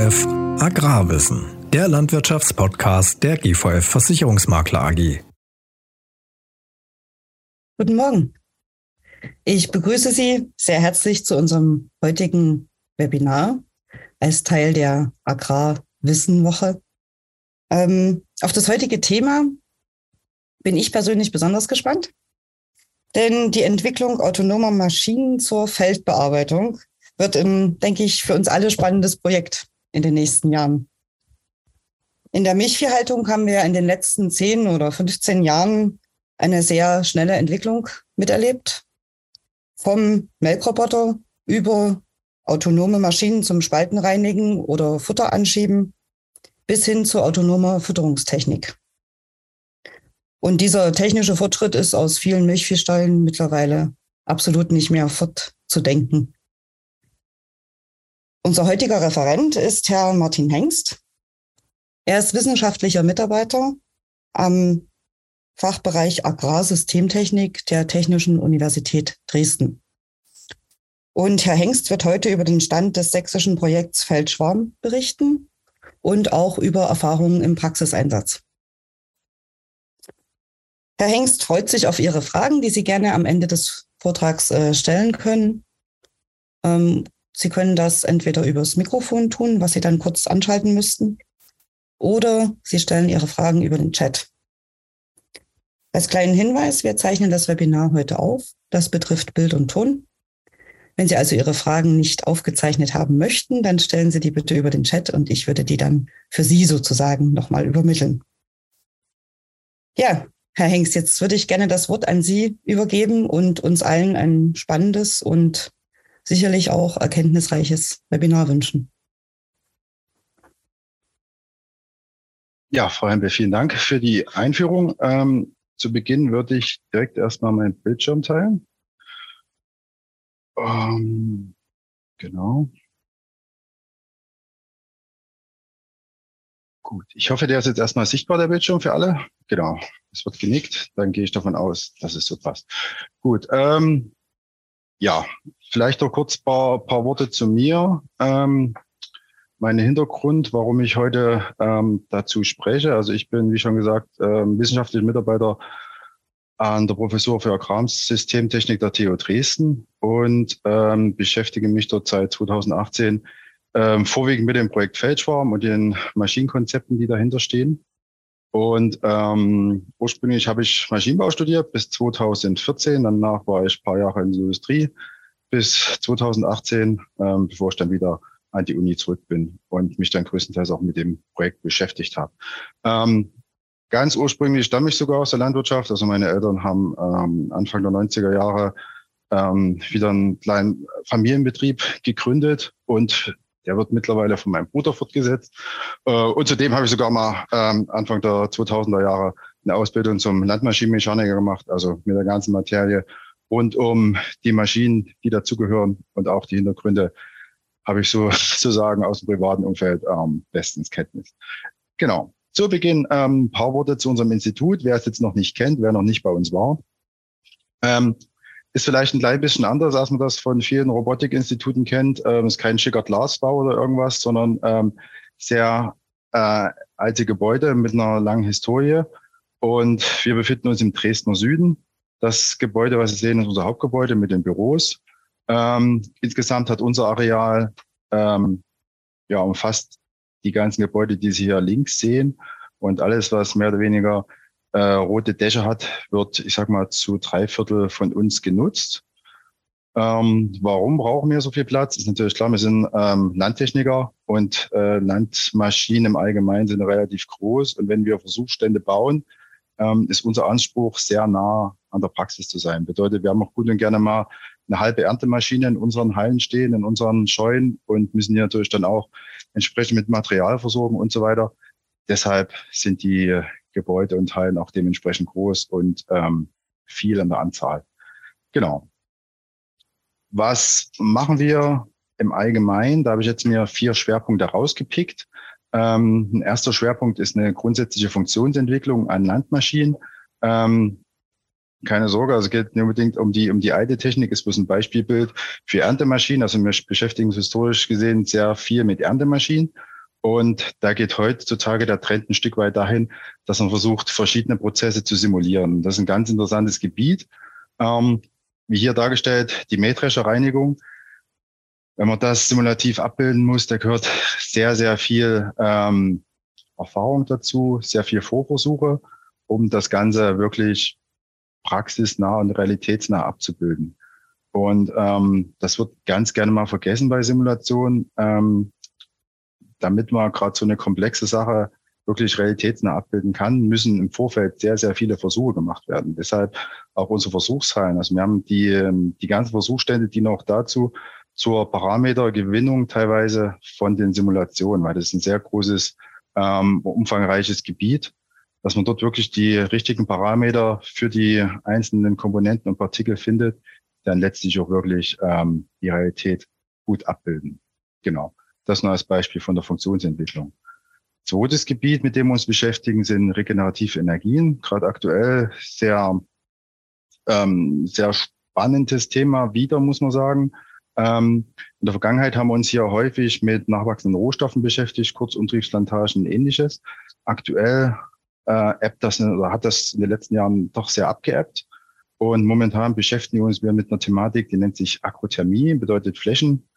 GVF Agrarwissen, der Landwirtschaftspodcast der GVF Versicherungsmakler AG. Guten Morgen. Ich begrüße Sie sehr herzlich zu unserem heutigen Webinar als Teil der Agrarwissenwoche. Ähm, auf das heutige Thema bin ich persönlich besonders gespannt, denn die Entwicklung autonomer Maschinen zur Feldbearbeitung wird, im, denke ich, für uns alle spannendes Projekt in den nächsten Jahren. In der Milchviehhaltung haben wir in den letzten 10 oder 15 Jahren eine sehr schnelle Entwicklung miterlebt. Vom Melkroboter über autonome Maschinen zum Spaltenreinigen oder Futter anschieben bis hin zu autonomer Fütterungstechnik. Und dieser technische Fortschritt ist aus vielen Milchviehstallen mittlerweile absolut nicht mehr fortzudenken. Unser heutiger Referent ist Herr Martin Hengst. Er ist wissenschaftlicher Mitarbeiter am Fachbereich Agrarsystemtechnik der Technischen Universität Dresden. Und Herr Hengst wird heute über den Stand des sächsischen Projekts Feldschwarm berichten und auch über Erfahrungen im Praxiseinsatz. Herr Hengst freut sich auf Ihre Fragen, die Sie gerne am Ende des Vortrags äh, stellen können. Sie können das entweder übers Mikrofon tun, was Sie dann kurz anschalten müssten, oder Sie stellen Ihre Fragen über den Chat. Als kleinen Hinweis, wir zeichnen das Webinar heute auf. Das betrifft Bild und Ton. Wenn Sie also Ihre Fragen nicht aufgezeichnet haben möchten, dann stellen Sie die bitte über den Chat und ich würde die dann für Sie sozusagen nochmal übermitteln. Ja, Herr Hengst, jetzt würde ich gerne das Wort an Sie übergeben und uns allen ein spannendes und sicherlich auch erkenntnisreiches Webinar wünschen. Ja, Frau Hempe, vielen Dank für die Einführung. Ähm, zu Beginn würde ich direkt erstmal meinen Bildschirm teilen. Ähm, genau. Gut, ich hoffe, der ist jetzt erstmal sichtbar, der Bildschirm für alle. Genau, es wird genickt, dann gehe ich davon aus, dass es so passt. Gut, ähm, ja, vielleicht noch kurz paar, paar Worte zu mir. Ähm, mein Hintergrund, warum ich heute ähm, dazu spreche. Also ich bin, wie schon gesagt, ähm, wissenschaftlicher Mitarbeiter an der Professur für Agrarsystemtechnik der TU Dresden und ähm, beschäftige mich dort seit 2018 ähm, vorwiegend mit dem Projekt Feldschwarm und den Maschinenkonzepten, die dahinter stehen. Und ähm, ursprünglich habe ich Maschinenbau studiert bis 2014. Danach war ich paar Jahre in der Industrie bis 2018, ähm, bevor ich dann wieder an die Uni zurück bin und mich dann größtenteils auch mit dem Projekt beschäftigt habe. Ähm, ganz ursprünglich stamme ich sogar aus der Landwirtschaft. Also meine Eltern haben ähm, Anfang der 90er Jahre ähm, wieder einen kleinen Familienbetrieb gegründet und der wird mittlerweile von meinem Bruder fortgesetzt. Äh, und zudem habe ich sogar mal ähm, Anfang der 2000er Jahre eine Ausbildung zum Landmaschinenmechaniker gemacht, also mit der ganzen Materie rund um die Maschinen, die dazugehören und auch die Hintergründe habe ich so sozusagen aus dem privaten Umfeld ähm, bestens Kenntnis. Genau. Zu Beginn ähm, ein paar Worte zu unserem Institut. Wer es jetzt noch nicht kennt, wer noch nicht bei uns war. Ähm, ist vielleicht ein klein bisschen anders, als man das von vielen Robotikinstituten kennt. Ähm, ist kein schicker Glasbau oder irgendwas, sondern ähm, sehr äh, alte Gebäude mit einer langen Historie. Und wir befinden uns im Dresdner Süden. Das Gebäude, was Sie sehen, ist unser Hauptgebäude mit den Büros. Ähm, insgesamt hat unser Areal ähm, ja umfasst die ganzen Gebäude, die Sie hier links sehen. Und alles, was mehr oder weniger äh, rote Dächer hat, wird, ich sag mal, zu drei Viertel von uns genutzt. Ähm, warum brauchen wir so viel Platz? Ist natürlich klar, wir sind ähm, Landtechniker und äh, Landmaschinen im Allgemeinen sind relativ groß. Und wenn wir Versuchsstände bauen, ähm, ist unser Anspruch sehr nah an der Praxis zu sein. Bedeutet, wir haben auch gut und gerne mal eine halbe Erntemaschine in unseren Hallen stehen, in unseren Scheunen und müssen die natürlich dann auch entsprechend mit Material versorgen und so weiter. Deshalb sind die Gebäude und Hallen auch dementsprechend groß und ähm, viel an der Anzahl. Genau. Was machen wir im Allgemeinen? Da habe ich jetzt mir vier Schwerpunkte rausgepickt. Ähm, ein erster Schwerpunkt ist eine grundsätzliche Funktionsentwicklung an Landmaschinen. Ähm, keine Sorge, also es geht nicht unbedingt um die, um die alte Technik, ist bloß ein Beispielbild für Erntemaschinen. Also wir beschäftigen uns historisch gesehen sehr viel mit Erntemaschinen. Und da geht heutzutage der Trend ein Stück weit dahin, dass man versucht, verschiedene Prozesse zu simulieren. Das ist ein ganz interessantes Gebiet. Ähm, wie hier dargestellt, die Mähdrescherreinigung. Wenn man das simulativ abbilden muss, da gehört sehr, sehr viel ähm, Erfahrung dazu, sehr viel Vorversuche, um das Ganze wirklich praxisnah und realitätsnah abzubilden. Und ähm, das wird ganz gerne mal vergessen bei Simulationen. Ähm, damit man gerade so eine komplexe Sache wirklich realitätsnah abbilden kann, müssen im Vorfeld sehr, sehr viele Versuche gemacht werden. Deshalb auch unsere Versuchshallen. Also wir haben die, ähm, die ganzen Versuchsstände, die noch dazu zur Parametergewinnung teilweise von den Simulationen, weil das ist ein sehr großes, ähm, umfangreiches Gebiet, dass man dort wirklich die richtigen Parameter für die einzelnen Komponenten und Partikel findet, dann letztlich auch wirklich ähm, die Realität gut abbilden. Genau. Das nur als Beispiel von der Funktionsentwicklung. Zweites Gebiet, mit dem wir uns beschäftigen, sind regenerative Energien. Gerade aktuell sehr, ähm, sehr spannendes Thema wieder, muss man sagen. Ähm, in der Vergangenheit haben wir uns hier häufig mit nachwachsenden Rohstoffen beschäftigt, Kurzumtriebsplantagen und ähnliches. Aktuell äh, appt das oder hat das in den letzten Jahren doch sehr abgeappt. Und momentan beschäftigen wir uns mit einer Thematik, die nennt sich Akrothermie, bedeutet Flächen,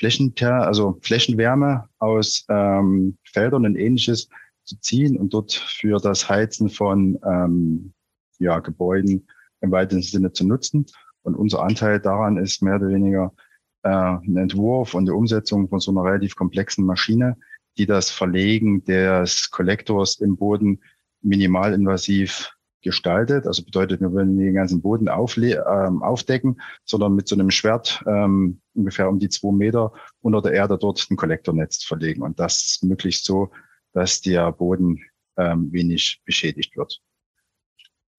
Flächen, also Flächenwärme aus ähm, Feldern und ähnliches zu ziehen und dort für das Heizen von ähm, ja, Gebäuden im weitesten Sinne zu nutzen. Und unser Anteil daran ist mehr oder weniger äh, ein Entwurf und die Umsetzung von so einer relativ komplexen Maschine, die das Verlegen des Kollektors im Boden minimalinvasiv gestaltet. Also bedeutet, wir wollen den ganzen Boden aufle ähm, aufdecken, sondern mit so einem Schwert ähm, ungefähr um die zwei Meter unter der Erde dort ein Kollektornetz verlegen. Und das möglichst so, dass der Boden ähm, wenig beschädigt wird.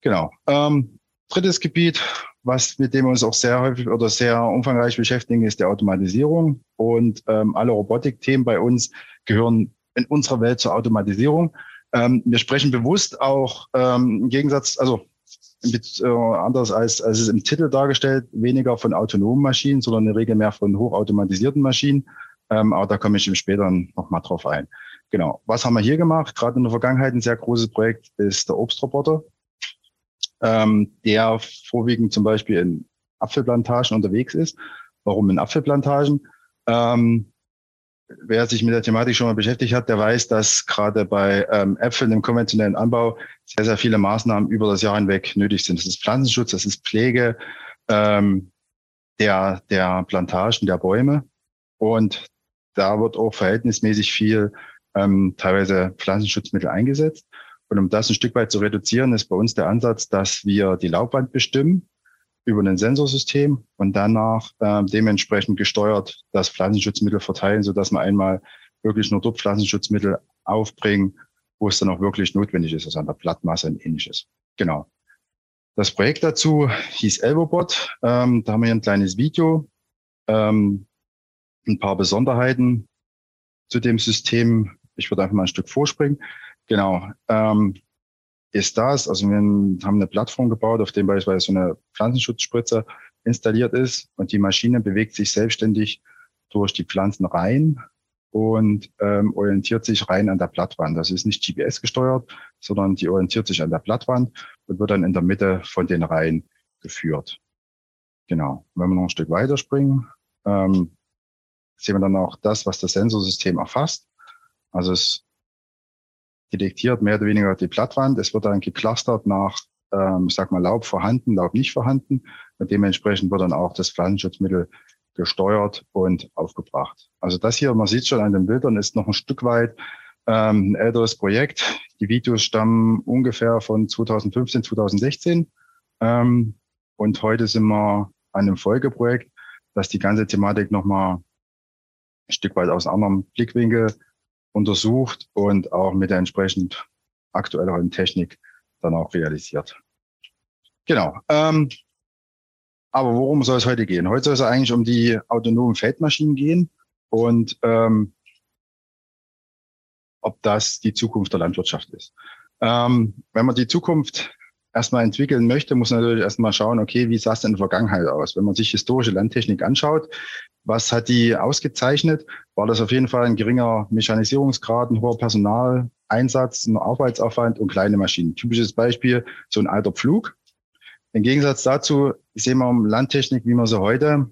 Genau. Ähm, drittes Gebiet, was mit dem wir uns auch sehr häufig oder sehr umfangreich beschäftigen, ist die Automatisierung. Und ähm, alle Robotikthemen bei uns gehören in unserer Welt zur Automatisierung. Ähm, wir sprechen bewusst auch ähm, im Gegensatz, also äh, anders als, als es im Titel dargestellt, weniger von autonomen Maschinen, sondern in der Regel mehr von hochautomatisierten Maschinen. Ähm, aber da komme ich im späteren nochmal drauf ein. Genau. Was haben wir hier gemacht? Gerade in der Vergangenheit ein sehr großes Projekt ist der Obstroboter, ähm, der vorwiegend zum Beispiel in Apfelplantagen unterwegs ist. Warum in Apfelplantagen? Ähm, wer sich mit der Thematik schon mal beschäftigt hat, der weiß, dass gerade bei ähm, Äpfeln im konventionellen Anbau sehr, sehr viele Maßnahmen über das Jahr hinweg nötig sind. Das ist Pflanzenschutz, das ist Pflege ähm, der, der Plantagen, der Bäume. Und da wird auch verhältnismäßig viel ähm, teilweise Pflanzenschutzmittel eingesetzt. Und um das ein Stück weit zu reduzieren, ist bei uns der Ansatz, dass wir die Laubwand bestimmen über ein Sensorsystem und danach äh, dementsprechend gesteuert das Pflanzenschutzmittel verteilen, so dass man einmal wirklich nur dort Pflanzenschutzmittel aufbringen, wo es dann auch wirklich notwendig ist, also an der Blattmasse und ähnliches. Genau. Das Projekt dazu hieß Elvobot. Ähm, da haben wir hier ein kleines Video, ähm, ein paar Besonderheiten zu dem System. Ich würde einfach mal ein Stück vorspringen. Genau. Ähm, ist das. Also wir haben eine Plattform gebaut, auf dem beispielsweise so eine Pflanzenschutzspritze installiert ist und die Maschine bewegt sich selbstständig durch die Pflanzen rein und ähm, orientiert sich rein an der Blattwand. Das ist nicht GPS gesteuert, sondern die orientiert sich an der Blattwand und wird dann in der Mitte von den Reihen geführt. Genau. wenn wir noch ein Stück weiter springen, ähm, sehen wir dann auch das, was das Sensorsystem erfasst. Also es detektiert mehr oder weniger die Blattwand. Es wird dann geclustert nach, ähm, ich sag mal, Laub vorhanden, Laub nicht vorhanden. Und dementsprechend wird dann auch das Pflanzenschutzmittel gesteuert und aufgebracht. Also das hier, man sieht schon an den Bildern, ist noch ein Stück weit ähm, ein älteres Projekt. Die Videos stammen ungefähr von 2015, 2016. Ähm, und heute sind wir an einem Folgeprojekt, das die ganze Thematik nochmal ein Stück weit aus einem anderen Blickwinkel untersucht und auch mit der entsprechend aktuelleren Technik dann auch realisiert. Genau. Ähm, aber worum soll es heute gehen? Heute soll es eigentlich um die autonomen Feldmaschinen gehen und ähm, ob das die Zukunft der Landwirtschaft ist. Ähm, wenn man die Zukunft erstmal entwickeln möchte, muss natürlich erstmal schauen, okay, wie sah es denn in der Vergangenheit aus? Wenn man sich historische Landtechnik anschaut, was hat die ausgezeichnet? War das auf jeden Fall ein geringer Mechanisierungsgrad, ein hoher Personaleinsatz, ein Arbeitsaufwand und kleine Maschinen. Typisches Beispiel, so ein alter Pflug. Im Gegensatz dazu sehen wir Landtechnik, wie man sie heute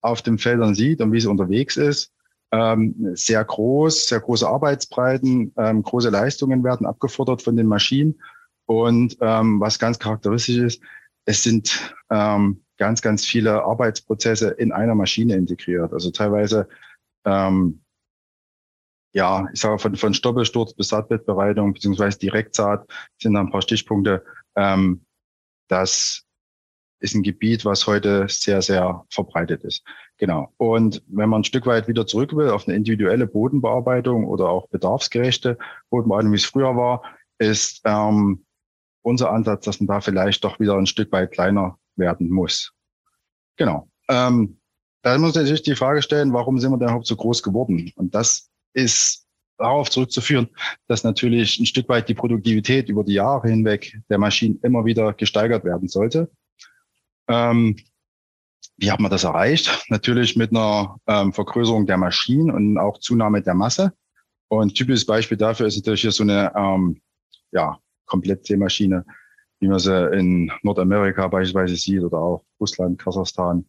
auf den Feldern sieht und wie sie unterwegs ist. Ähm, sehr groß, sehr große Arbeitsbreiten, ähm, große Leistungen werden abgefordert von den Maschinen. Und ähm, was ganz charakteristisch ist, es sind ähm, ganz, ganz viele Arbeitsprozesse in einer Maschine integriert. Also teilweise, ähm, ja, ich sage von, von Stoppelsturz bis Saatbettbereitung beziehungsweise Direktsaat sind da ein paar Stichpunkte. Ähm, das ist ein Gebiet, was heute sehr, sehr verbreitet ist. Genau. Und wenn man ein Stück weit wieder zurück will auf eine individuelle Bodenbearbeitung oder auch bedarfsgerechte Bodenbearbeitung, wie es früher war, ist ähm, unser Ansatz, dass man da vielleicht doch wieder ein Stück weit kleiner werden muss. Genau. Ähm, da muss man sich die Frage stellen, warum sind wir denn überhaupt so groß geworden? Und das ist darauf zurückzuführen, dass natürlich ein Stück weit die Produktivität über die Jahre hinweg der Maschinen immer wieder gesteigert werden sollte. Ähm, wie hat man das erreicht? Natürlich mit einer ähm, Vergrößerung der Maschinen und auch Zunahme der Masse. Und typisches Beispiel dafür ist natürlich hier so eine ähm, ja, Komplett-Seemaschine, wie man sie in Nordamerika beispielsweise sieht oder auch Russland, Kasachstan,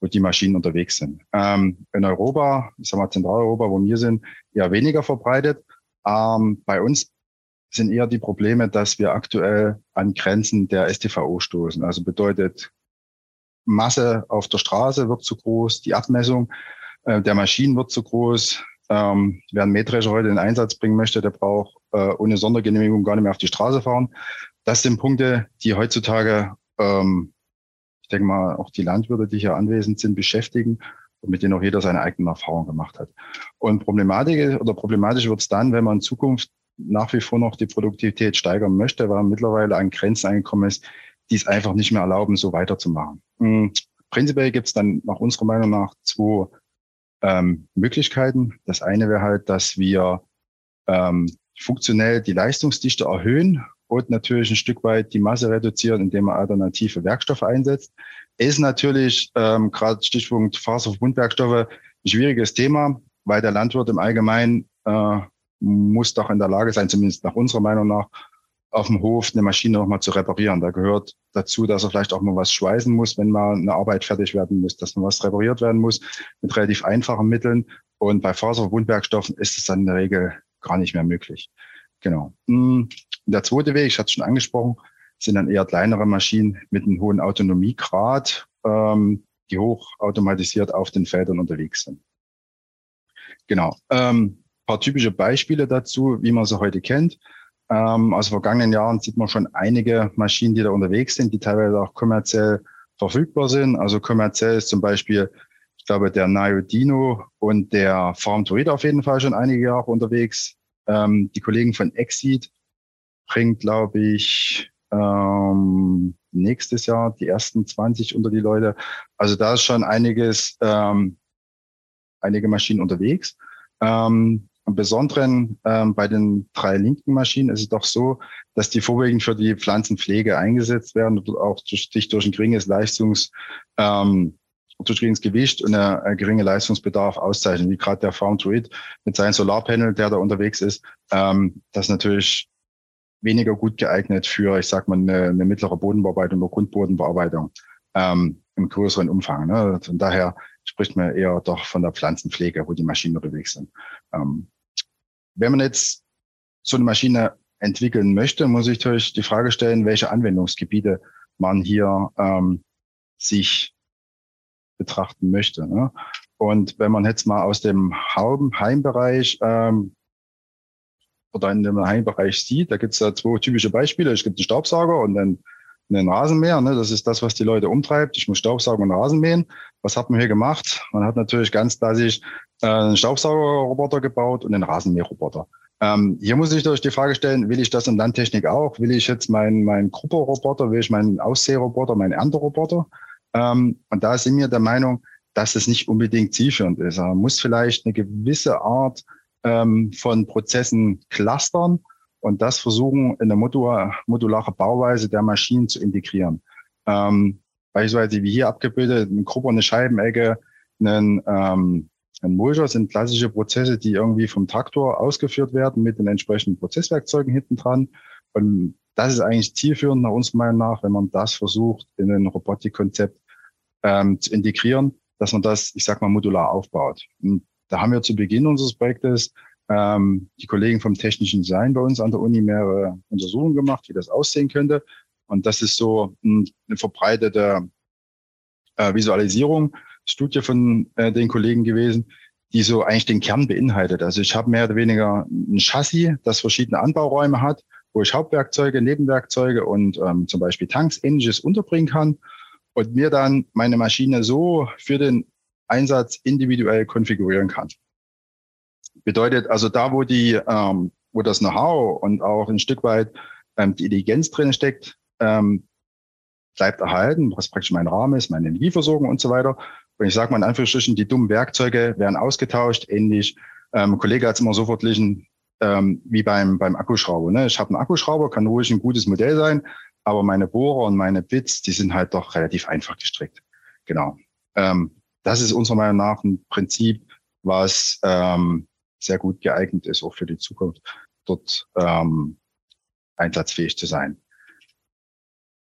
wo die Maschinen unterwegs sind. Ähm, in Europa, ich sag mal Zentraleuropa, wo wir sind, eher weniger verbreitet. Ähm, bei uns sind eher die Probleme, dass wir aktuell an Grenzen der STVO stoßen. Also bedeutet, Masse auf der Straße wird zu groß, die Abmessung äh, der Maschinen wird zu groß. Ähm, wer einen Mähdrescher heute in Einsatz bringen möchte, der braucht äh, ohne Sondergenehmigung gar nicht mehr auf die Straße fahren. Das sind Punkte, die heutzutage, ähm, ich denke mal, auch die Landwirte, die hier anwesend sind, beschäftigen und mit denen auch jeder seine eigenen Erfahrungen gemacht hat. Und Problematik oder problematisch wird es dann, wenn man in Zukunft nach wie vor noch die Produktivität steigern möchte, weil man mittlerweile an Grenzen angekommen ist, die es einfach nicht mehr erlauben, so weiterzumachen. Mhm. Prinzipiell gibt es dann nach unserer Meinung nach zwei ähm, Möglichkeiten. Das eine wäre halt, dass wir ähm, funktionell die Leistungsdichte erhöhen und natürlich ein Stück weit die Masse reduzieren, indem man alternative Werkstoffe einsetzt. Ist natürlich ähm, gerade Stichpunkt Faserverbundwerkstoffe ein schwieriges Thema, weil der Landwirt im Allgemeinen äh, muss doch in der Lage sein, zumindest nach unserer Meinung nach, auf dem Hof eine Maschine nochmal zu reparieren. Da gehört dazu, dass er vielleicht auch mal was schweißen muss, wenn mal eine Arbeit fertig werden muss, dass mal was repariert werden muss mit relativ einfachen Mitteln. Und bei Faserverbundwerkstoffen ist es dann in der Regel gar nicht mehr möglich. Genau. Hm, der zweite Weg, ich hatte es schon angesprochen, sind dann eher kleinere Maschinen mit einem hohen Autonomiegrad, ähm, die hochautomatisiert auf den Feldern unterwegs sind. Genau. Ähm, paar typische Beispiele dazu, wie man sie heute kennt. Ähm, aus vergangenen Jahren sieht man schon einige Maschinen, die da unterwegs sind, die teilweise auch kommerziell verfügbar sind. Also kommerziell ist zum Beispiel ich glaube, der Dino und der Farm to auf jeden Fall schon einige Jahre unterwegs. Ähm, die Kollegen von Exit bringt, glaube ich, ähm, nächstes Jahr die ersten 20 unter die Leute. Also da ist schon einiges, ähm, einige Maschinen unterwegs. Ähm, Im Besonderen ähm, bei den drei linken Maschinen ist es doch so, dass die vorwiegend für die Pflanzenpflege eingesetzt werden und auch durch, durch ein geringes Leistungs, ähm, durch geringes Gewicht und eine, eine geringe Leistungsbedarf auszeichnen, wie gerade der Farm to It mit seinem Solarpanel, der da unterwegs ist. Ähm, das natürlich weniger gut geeignet für, ich sag mal, eine, eine mittlere Bodenbearbeitung oder Grundbodenbearbeitung ähm, im größeren Umfang. Ne? Von daher spricht man eher doch von der Pflanzenpflege, wo die Maschinen unterwegs sind. Ähm, wenn man jetzt so eine Maschine entwickeln möchte, muss ich natürlich die Frage stellen, welche Anwendungsgebiete man hier ähm, sich betrachten möchte. Ne? Und wenn man jetzt mal aus dem Heimbereich ähm, oder in dem Heimbereich sieht, da gibt es da zwei typische Beispiele. Es gibt einen Staubsauger und einen, einen Rasenmäher. Ne? Das ist das, was die Leute umtreibt. Ich muss Staubsaugen und Rasen mähen. Was hat man hier gemacht? Man hat natürlich ganz klassisch äh, einen Staubsaugerroboter gebaut und einen Rasenmäherroboter. Ähm, hier muss ich durch die Frage stellen, will ich das in Landtechnik auch? Will ich jetzt meinen mein Grupperroboter, will ich meinen Ausseheroboter, meinen Ernteroboter? Ähm, und da sind wir der Meinung, dass es nicht unbedingt zielführend ist. Man muss vielleicht eine gewisse Art ähm, von Prozessen clustern und das versuchen in eine modulare Bauweise der Maschinen zu integrieren. Ähm, beispielsweise wie hier abgebildet, ein Gruppe, eine Scheibenecke, einen, ähm, ein Mulcher sind klassische Prozesse, die irgendwie vom Traktor ausgeführt werden mit den entsprechenden Prozesswerkzeugen hinten dran. Und das ist eigentlich zielführend nach unserer Meinung nach, wenn man das versucht, in ein Robotikkonzept ähm, zu integrieren, dass man das, ich sag mal, modular aufbaut. Und da haben wir zu Beginn unseres Projektes ähm, die Kollegen vom technischen Design bei uns an der Uni mehrere Untersuchungen gemacht, wie das aussehen könnte. Und das ist so eine verbreitete äh, Visualisierung, Studie von äh, den Kollegen gewesen, die so eigentlich den Kern beinhaltet. Also ich habe mehr oder weniger ein Chassis, das verschiedene Anbauräume hat, wo ich Hauptwerkzeuge, Nebenwerkzeuge und ähm, zum Beispiel Tanks, ähnliches unterbringen kann und mir dann meine Maschine so für den Einsatz individuell konfigurieren kann. Bedeutet also da, wo die, ähm, wo das Know-how und auch ein Stück weit ähm, die Intelligenz drin steckt, ähm, bleibt erhalten, was praktisch mein Rahmen ist, meine Energieversorgung und so weiter. Und ich sage mal in Anführungsstrichen, die dummen Werkzeuge werden ausgetauscht, ähnlich. Ähm, Kollege hat es immer so verglichen ähm, wie beim, beim Akkuschrauber. Ne? Ich habe einen Akkuschrauber, kann ruhig ein gutes Modell sein, aber meine Bohrer und meine Bits, die sind halt doch relativ einfach gestrickt. Genau. Ähm, das ist unserer Meinung nach ein Prinzip, was ähm, sehr gut geeignet ist, auch für die Zukunft dort ähm, einsatzfähig zu sein.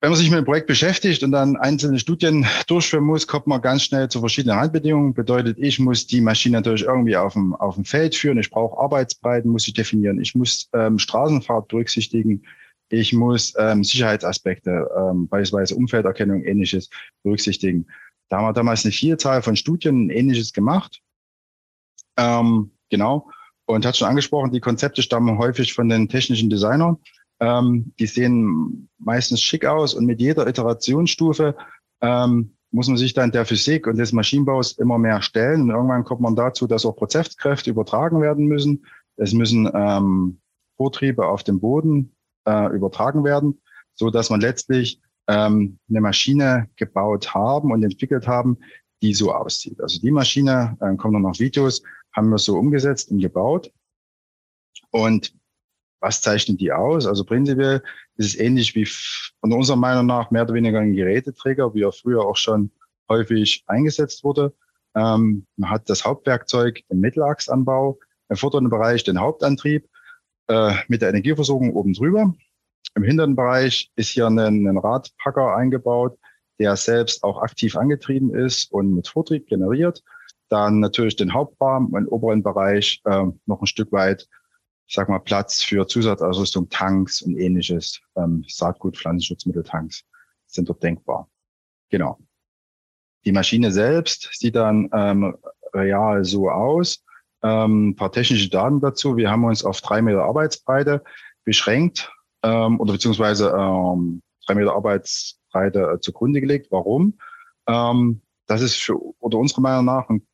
Wenn man sich mit dem Projekt beschäftigt und dann einzelne Studien durchführen muss, kommt man ganz schnell zu verschiedenen Randbedingungen. Bedeutet, ich muss die Maschine natürlich irgendwie auf dem, auf dem Feld führen. Ich brauche Arbeitsbreiten, muss ich definieren. Ich muss ähm, Straßenfahrt berücksichtigen. Ich muss ähm, Sicherheitsaspekte, ähm, beispielsweise Umfelderkennung, ähnliches berücksichtigen. Da haben wir damals eine Vielzahl von Studien ähnliches gemacht. Ähm, genau. Und hat schon angesprochen, die Konzepte stammen häufig von den technischen Designern. Ähm, die sehen meistens schick aus und mit jeder Iterationsstufe ähm, muss man sich dann der Physik und des Maschinenbaus immer mehr stellen. Und irgendwann kommt man dazu, dass auch Prozesskräfte übertragen werden müssen. Es müssen ähm, Vortriebe auf dem Boden äh, übertragen werden, so dass man letztlich ähm, eine Maschine gebaut haben und entwickelt haben, die so aussieht. Also die Maschine, äh, kommen dann noch Videos, haben wir so umgesetzt und gebaut. Und was zeichnet die aus? Also prinzipiell ist es ähnlich wie von unserer Meinung nach mehr oder weniger ein Geräteträger, wie er früher auch schon häufig eingesetzt wurde. Ähm, man hat das Hauptwerkzeug im Mittelachsanbau, im vorderen Bereich den Hauptantrieb äh, mit der Energieversorgung oben drüber. Im hinteren Bereich ist hier ein, ein Radpacker eingebaut, der selbst auch aktiv angetrieben ist und mit Vortrieb generiert. Dann natürlich den Hauptrahmen im oberen Bereich äh, noch ein Stück weit, ich sag mal, Platz für Zusatzausrüstung, Tanks und ähnliches, ähm, Saatgut, Pflanzenschutzmitteltanks sind dort denkbar. Genau. Die Maschine selbst sieht dann ähm, real so aus. Ähm, ein paar technische Daten dazu. Wir haben uns auf drei Meter Arbeitsbreite beschränkt ähm, oder beziehungsweise ähm, drei Meter Arbeitsbreite äh, zugrunde gelegt. Warum? Ähm, das ist für oder unserer Meinung nach ein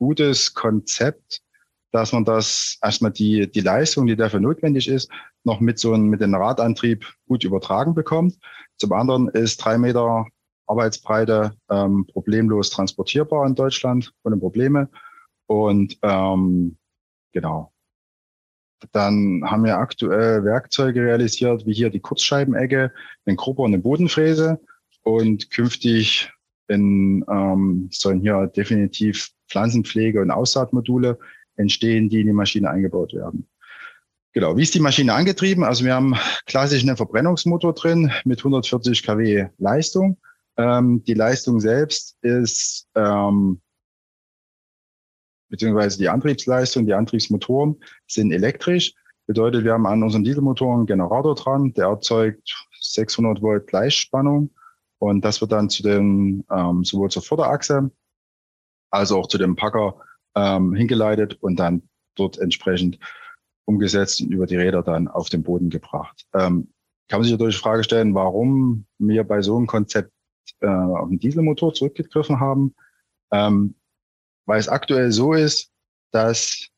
gutes Konzept, dass man das erstmal die, die Leistung, die dafür notwendig ist, noch mit so einem, mit dem Radantrieb gut übertragen bekommt. Zum anderen ist drei Meter Arbeitsbreite ähm, problemlos transportierbar in Deutschland ohne Probleme. Und ähm, genau. Dann haben wir aktuell Werkzeuge realisiert, wie hier die Kurzscheibenecke, den Grupper und eine Bodenfräse. Und künftig in, ähm, sollen hier definitiv Pflanzenpflege und Aussaatmodule entstehen, die in die Maschine eingebaut werden. Genau, wie ist die Maschine angetrieben? Also wir haben klassisch einen Verbrennungsmotor drin mit 140 kW Leistung. Ähm, die Leistung selbst ist, ähm, beziehungsweise die Antriebsleistung, die Antriebsmotoren sind elektrisch. Bedeutet, wir haben an unseren Dieselmotoren einen Generator dran, der erzeugt 600 Volt Gleichspannung und das wird dann zu den, ähm, sowohl zur Vorderachse als auch zu dem Packer ähm, hingeleitet und dann dort entsprechend umgesetzt und über die Räder dann auf den Boden gebracht. Ähm, kann man sich natürlich die Frage stellen, warum wir bei so einem Konzept äh, auf einen Dieselmotor zurückgegriffen haben. Ähm, weil es aktuell so ist, dass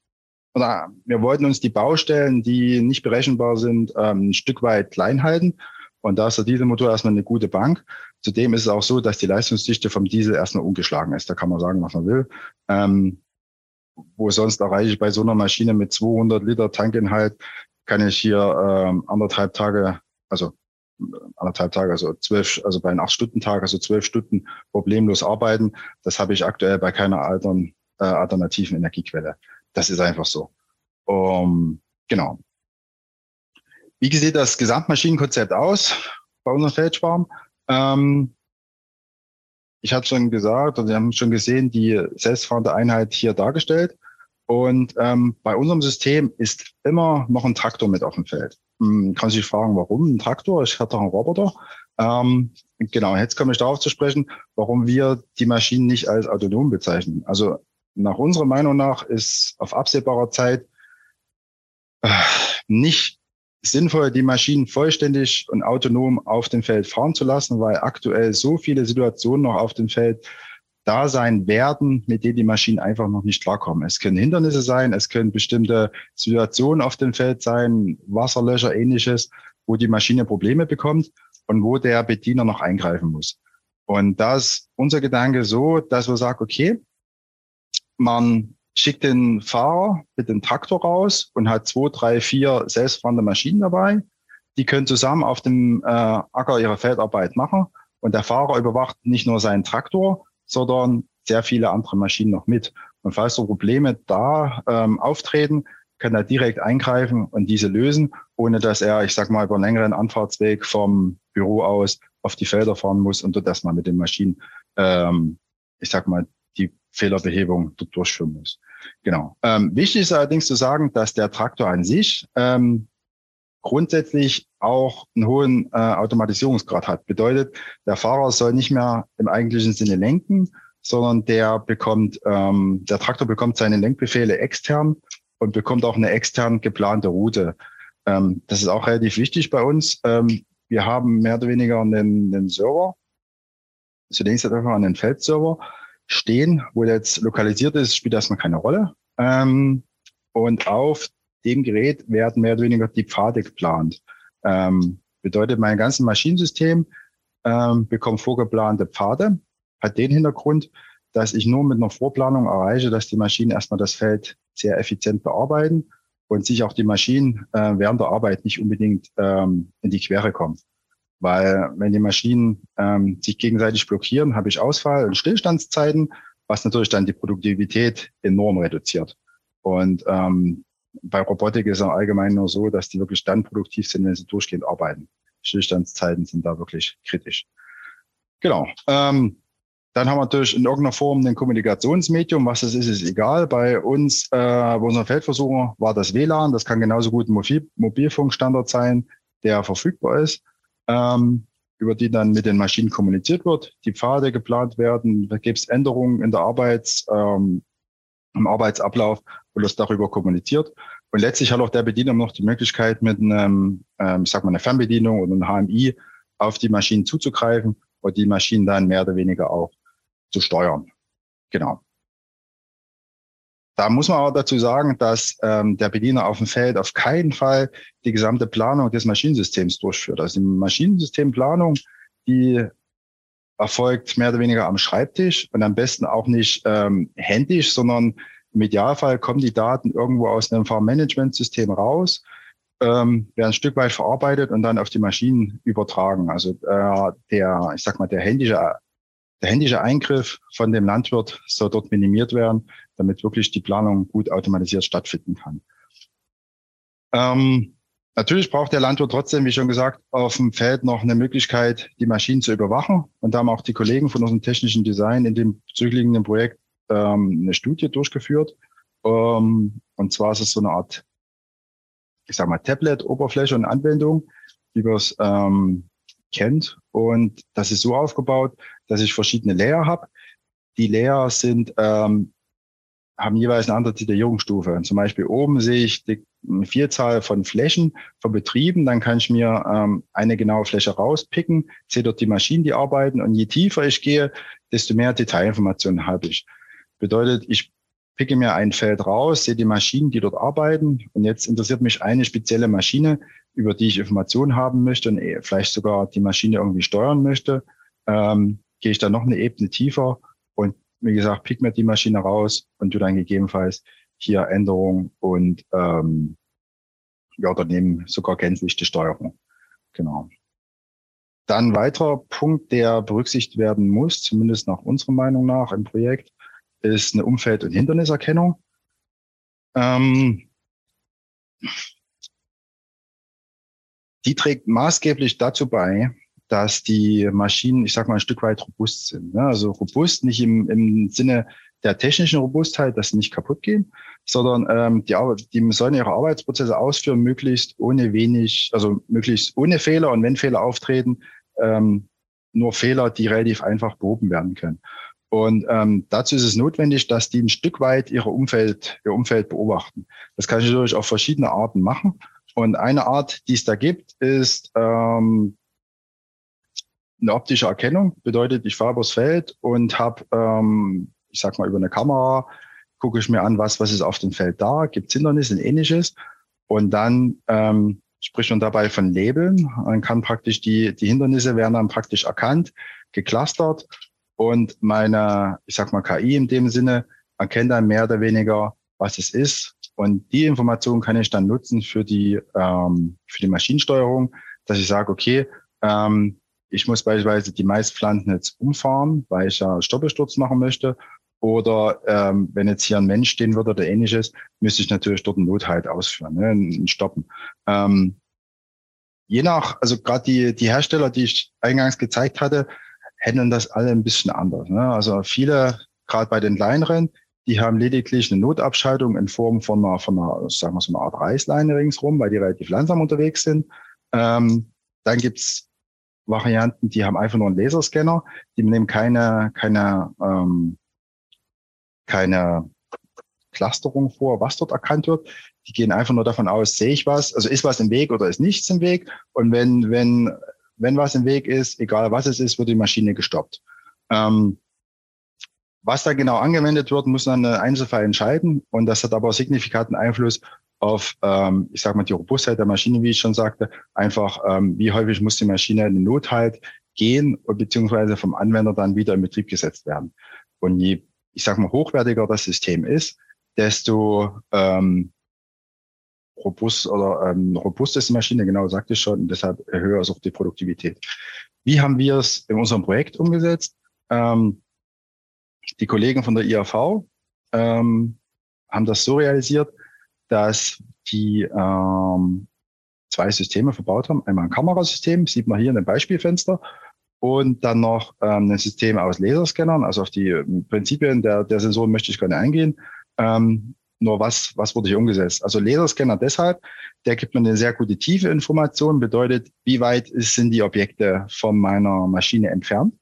oder wir wollten uns die Baustellen, die nicht berechenbar sind, ähm, ein Stück weit klein halten. Und da ist der Dieselmotor erstmal eine gute Bank. Zudem ist es auch so, dass die Leistungsdichte vom Diesel erstmal ungeschlagen ist. Da kann man sagen, was man will. Ähm, wo sonst erreiche ich bei so einer Maschine mit 200 Liter Tankinhalt kann ich hier ähm, anderthalb Tage, also anderthalb Tage, also zwölf, also bei einem acht-Stunden-Tag, also zwölf Stunden problemlos arbeiten. Das habe ich aktuell bei keiner altern, äh, alternativen Energiequelle. Das ist einfach so. Um, genau. Wie sieht das Gesamtmaschinenkonzept aus bei unserem Feldschwarm? Ähm, ich hatte schon gesagt, und Sie haben schon gesehen, die selbstfahrende Einheit hier dargestellt. Und ähm, bei unserem System ist immer noch ein Traktor mit auf dem Feld. Hm, kann sich fragen, warum ein Traktor? Ich hatte doch einen Roboter. Ähm, genau, jetzt komme ich darauf zu sprechen, warum wir die Maschinen nicht als autonom bezeichnen. Also nach unserer Meinung nach ist auf absehbarer Zeit äh, nicht sinnvoll, die Maschinen vollständig und autonom auf dem Feld fahren zu lassen, weil aktuell so viele Situationen noch auf dem Feld da sein werden, mit denen die Maschinen einfach noch nicht klarkommen. Es können Hindernisse sein, es können bestimmte Situationen auf dem Feld sein, Wasserlöcher, ähnliches, wo die Maschine Probleme bekommt und wo der Bediener noch eingreifen muss. Und da ist unser Gedanke so, dass wir sagen, okay, man schickt den Fahrer mit dem Traktor raus und hat zwei, drei, vier selbstfahrende Maschinen dabei. Die können zusammen auf dem äh, Acker ihre Feldarbeit machen. Und der Fahrer überwacht nicht nur seinen Traktor, sondern sehr viele andere Maschinen noch mit. Und falls so Probleme da ähm, auftreten, kann er direkt eingreifen und diese lösen, ohne dass er, ich sag mal, über einen längeren Anfahrtsweg vom Büro aus auf die Felder fahren muss und dort erstmal mit den Maschinen, ähm, ich sag mal, Fehlerbehebung durchführen muss. Genau. Ähm, wichtig ist allerdings zu sagen, dass der Traktor an sich ähm, grundsätzlich auch einen hohen äh, Automatisierungsgrad hat. Bedeutet, der Fahrer soll nicht mehr im eigentlichen Sinne lenken, sondern der bekommt, ähm, der Traktor bekommt seine Lenkbefehle extern und bekommt auch eine extern geplante Route. Ähm, das ist auch relativ wichtig bei uns. Ähm, wir haben mehr oder weniger einen, einen Server, zunächst einfach einen Feldserver stehen, wo der jetzt lokalisiert ist, spielt erstmal keine Rolle. Ähm, und auf dem Gerät werden mehr oder weniger die Pfade geplant. Ähm, bedeutet, mein ganzes Maschinensystem ähm, bekommt vorgeplante Pfade, hat den Hintergrund, dass ich nur mit einer Vorplanung erreiche, dass die Maschinen erstmal das Feld sehr effizient bearbeiten und sich auch die Maschinen äh, während der Arbeit nicht unbedingt ähm, in die Quere kommen. Weil wenn die Maschinen ähm, sich gegenseitig blockieren, habe ich Ausfall- und Stillstandszeiten, was natürlich dann die Produktivität enorm reduziert. Und ähm, bei Robotik ist es allgemein nur so, dass die wirklich dann produktiv sind, wenn sie durchgehend arbeiten. Stillstandszeiten sind da wirklich kritisch. Genau. Ähm, dann haben wir natürlich in irgendeiner Form ein Kommunikationsmedium. Was das ist, ist egal. Bei uns, äh, bei unserem Feldversucher war das WLAN. Das kann genauso gut ein Mobil Mobilfunkstandard sein, der verfügbar ist, ähm, über die dann mit den Maschinen kommuniziert wird, die Pfade geplant werden. Da gibt es Änderungen in der Arbeits, ähm, im Arbeitsablauf, wo das darüber kommuniziert. Und letztlich hat auch der Bediener noch die Möglichkeit, mit einem, ähm, ich sag mal, einer Fernbedienung oder einem HMI auf die Maschinen zuzugreifen und die Maschinen dann mehr oder weniger auch zu steuern. Genau. Da muss man aber dazu sagen, dass ähm, der Bediener auf dem Feld auf keinen Fall die gesamte Planung des Maschinensystems durchführt. Also die Maschinensystemplanung, die erfolgt mehr oder weniger am Schreibtisch und am besten auch nicht ähm, händisch, sondern im Idealfall kommen die Daten irgendwo aus einem Fahrmanagementsystem raus, ähm, werden ein Stück weit verarbeitet und dann auf die Maschinen übertragen. Also äh, der, ich sag mal, der händische, der händische Eingriff von dem Landwirt soll dort minimiert werden, damit wirklich die Planung gut automatisiert stattfinden kann. Ähm, Natürlich braucht der Landwirt trotzdem, wie schon gesagt, auf dem Feld noch eine Möglichkeit, die Maschinen zu überwachen. Und da haben auch die Kollegen von unserem technischen Design in dem zurückliegenden Projekt ähm, eine Studie durchgeführt. Ähm, und zwar ist es so eine Art, ich sag mal, Tablet-Oberfläche und Anwendung, wie man es ähm, kennt. Und das ist so aufgebaut, dass ich verschiedene Layer habe. Die Layer sind ähm, haben jeweils eine andere Detaillierungsstufe. Zum Beispiel oben sehe ich die Vielzahl von Flächen von Betrieben, dann kann ich mir ähm, eine genaue Fläche rauspicken, sehe dort die Maschinen, die arbeiten und je tiefer ich gehe, desto mehr Detailinformationen habe ich. Bedeutet, ich picke mir ein Feld raus, sehe die Maschinen, die dort arbeiten und jetzt interessiert mich eine spezielle Maschine, über die ich Informationen haben möchte und eh, vielleicht sogar die Maschine irgendwie steuern möchte. Ähm, gehe ich dann noch eine Ebene tiefer und wie gesagt, pick mir die Maschine raus und du dann gegebenenfalls hier Änderungen und ähm, ja, oder nehmen sogar gänzlich die Steuerung. Genau. Dann weiterer Punkt, der berücksichtigt werden muss, zumindest nach unserer Meinung nach im Projekt, ist eine Umfeld- und Hinderniserkennung. Ähm, die trägt maßgeblich dazu bei, dass die Maschinen, ich sag mal, ein Stück weit robust sind. Ne? Also robust nicht im, im Sinne der technischen Robustheit, dass sie nicht kaputt gehen, sondern ähm, die, Arbeit, die sollen ihre Arbeitsprozesse ausführen, möglichst ohne wenig, also möglichst ohne Fehler und wenn Fehler auftreten, ähm, nur Fehler, die relativ einfach behoben werden können. Und ähm, dazu ist es notwendig, dass die ein Stück weit ihre Umfeld, ihr Umfeld beobachten. Das kann ich natürlich auf verschiedene Arten machen. Und eine Art, die es da gibt, ist ähm, eine optische Erkennung. Bedeutet, ich fahre übers Feld und habe, ähm, ich sag mal, über eine Kamera gucke ich mir an, was, was ist auf dem Feld da, gibt es Hindernisse und ähnliches. Und dann ähm, spricht man dabei von Labeln. Man kann praktisch die, die Hindernisse werden dann praktisch erkannt, geclustert und meine, ich sag mal, KI in dem Sinne erkennt dann mehr oder weniger, was es ist. Und die Information kann ich dann nutzen für die, ähm, für die Maschinensteuerung, dass ich sage, okay, ähm, ich muss beispielsweise die Maispflanzen jetzt umfahren, weil ich ja Stoppelsturz machen möchte. Oder ähm, wenn jetzt hier ein Mensch stehen würde oder ähnliches, müsste ich natürlich dort einen Nothalt ausführen, ne, einen Stoppen. Ähm, je nach, also gerade die, die Hersteller, die ich eingangs gezeigt hatte, handeln das alle ein bisschen anders. Ne? Also viele, gerade bei den kleineren, die haben lediglich eine Notabschaltung in Form von einer, von einer sagen wir so eine Art Reißleine ringsrum, weil die relativ langsam unterwegs sind. Ähm, dann gibt's Varianten, die haben einfach nur einen Laserscanner, die nehmen keine, keine, ähm, keine Clusterung vor, was dort erkannt wird. Die gehen einfach nur davon aus, sehe ich was, also ist was im Weg oder ist nichts im Weg. Und wenn, wenn, wenn was im Weg ist, egal was es ist, wird die Maschine gestoppt. Ähm, was da genau angewendet wird, muss dann ein Einzelfall entscheiden. Und das hat aber signifikanten Einfluss auf, ähm, ich sage mal, die Robustheit der Maschine, wie ich schon sagte, einfach, ähm, wie häufig muss die Maschine in Not halt gehen, beziehungsweise vom Anwender dann wieder in Betrieb gesetzt werden. Und je, ich sage mal, hochwertiger das System ist, desto ähm, robust oder ähm, robust ist die Maschine, genau sagte ich schon, und deshalb höher ist auch die Produktivität. Wie haben wir es in unserem Projekt umgesetzt? Ähm, die Kollegen von der IAV ähm, haben das so realisiert, dass die ähm, zwei Systeme verbaut haben. Einmal ein Kamerasystem, sieht man hier in dem Beispielfenster, und dann noch ähm, ein System aus Laserscannern. Also auf die ähm, Prinzipien der, der Sensoren möchte ich gerne eingehen. Ähm, nur was, was wurde hier umgesetzt? Also Laserscanner deshalb, der gibt mir eine sehr gute tiefe Information, bedeutet, wie weit sind die Objekte von meiner Maschine entfernt.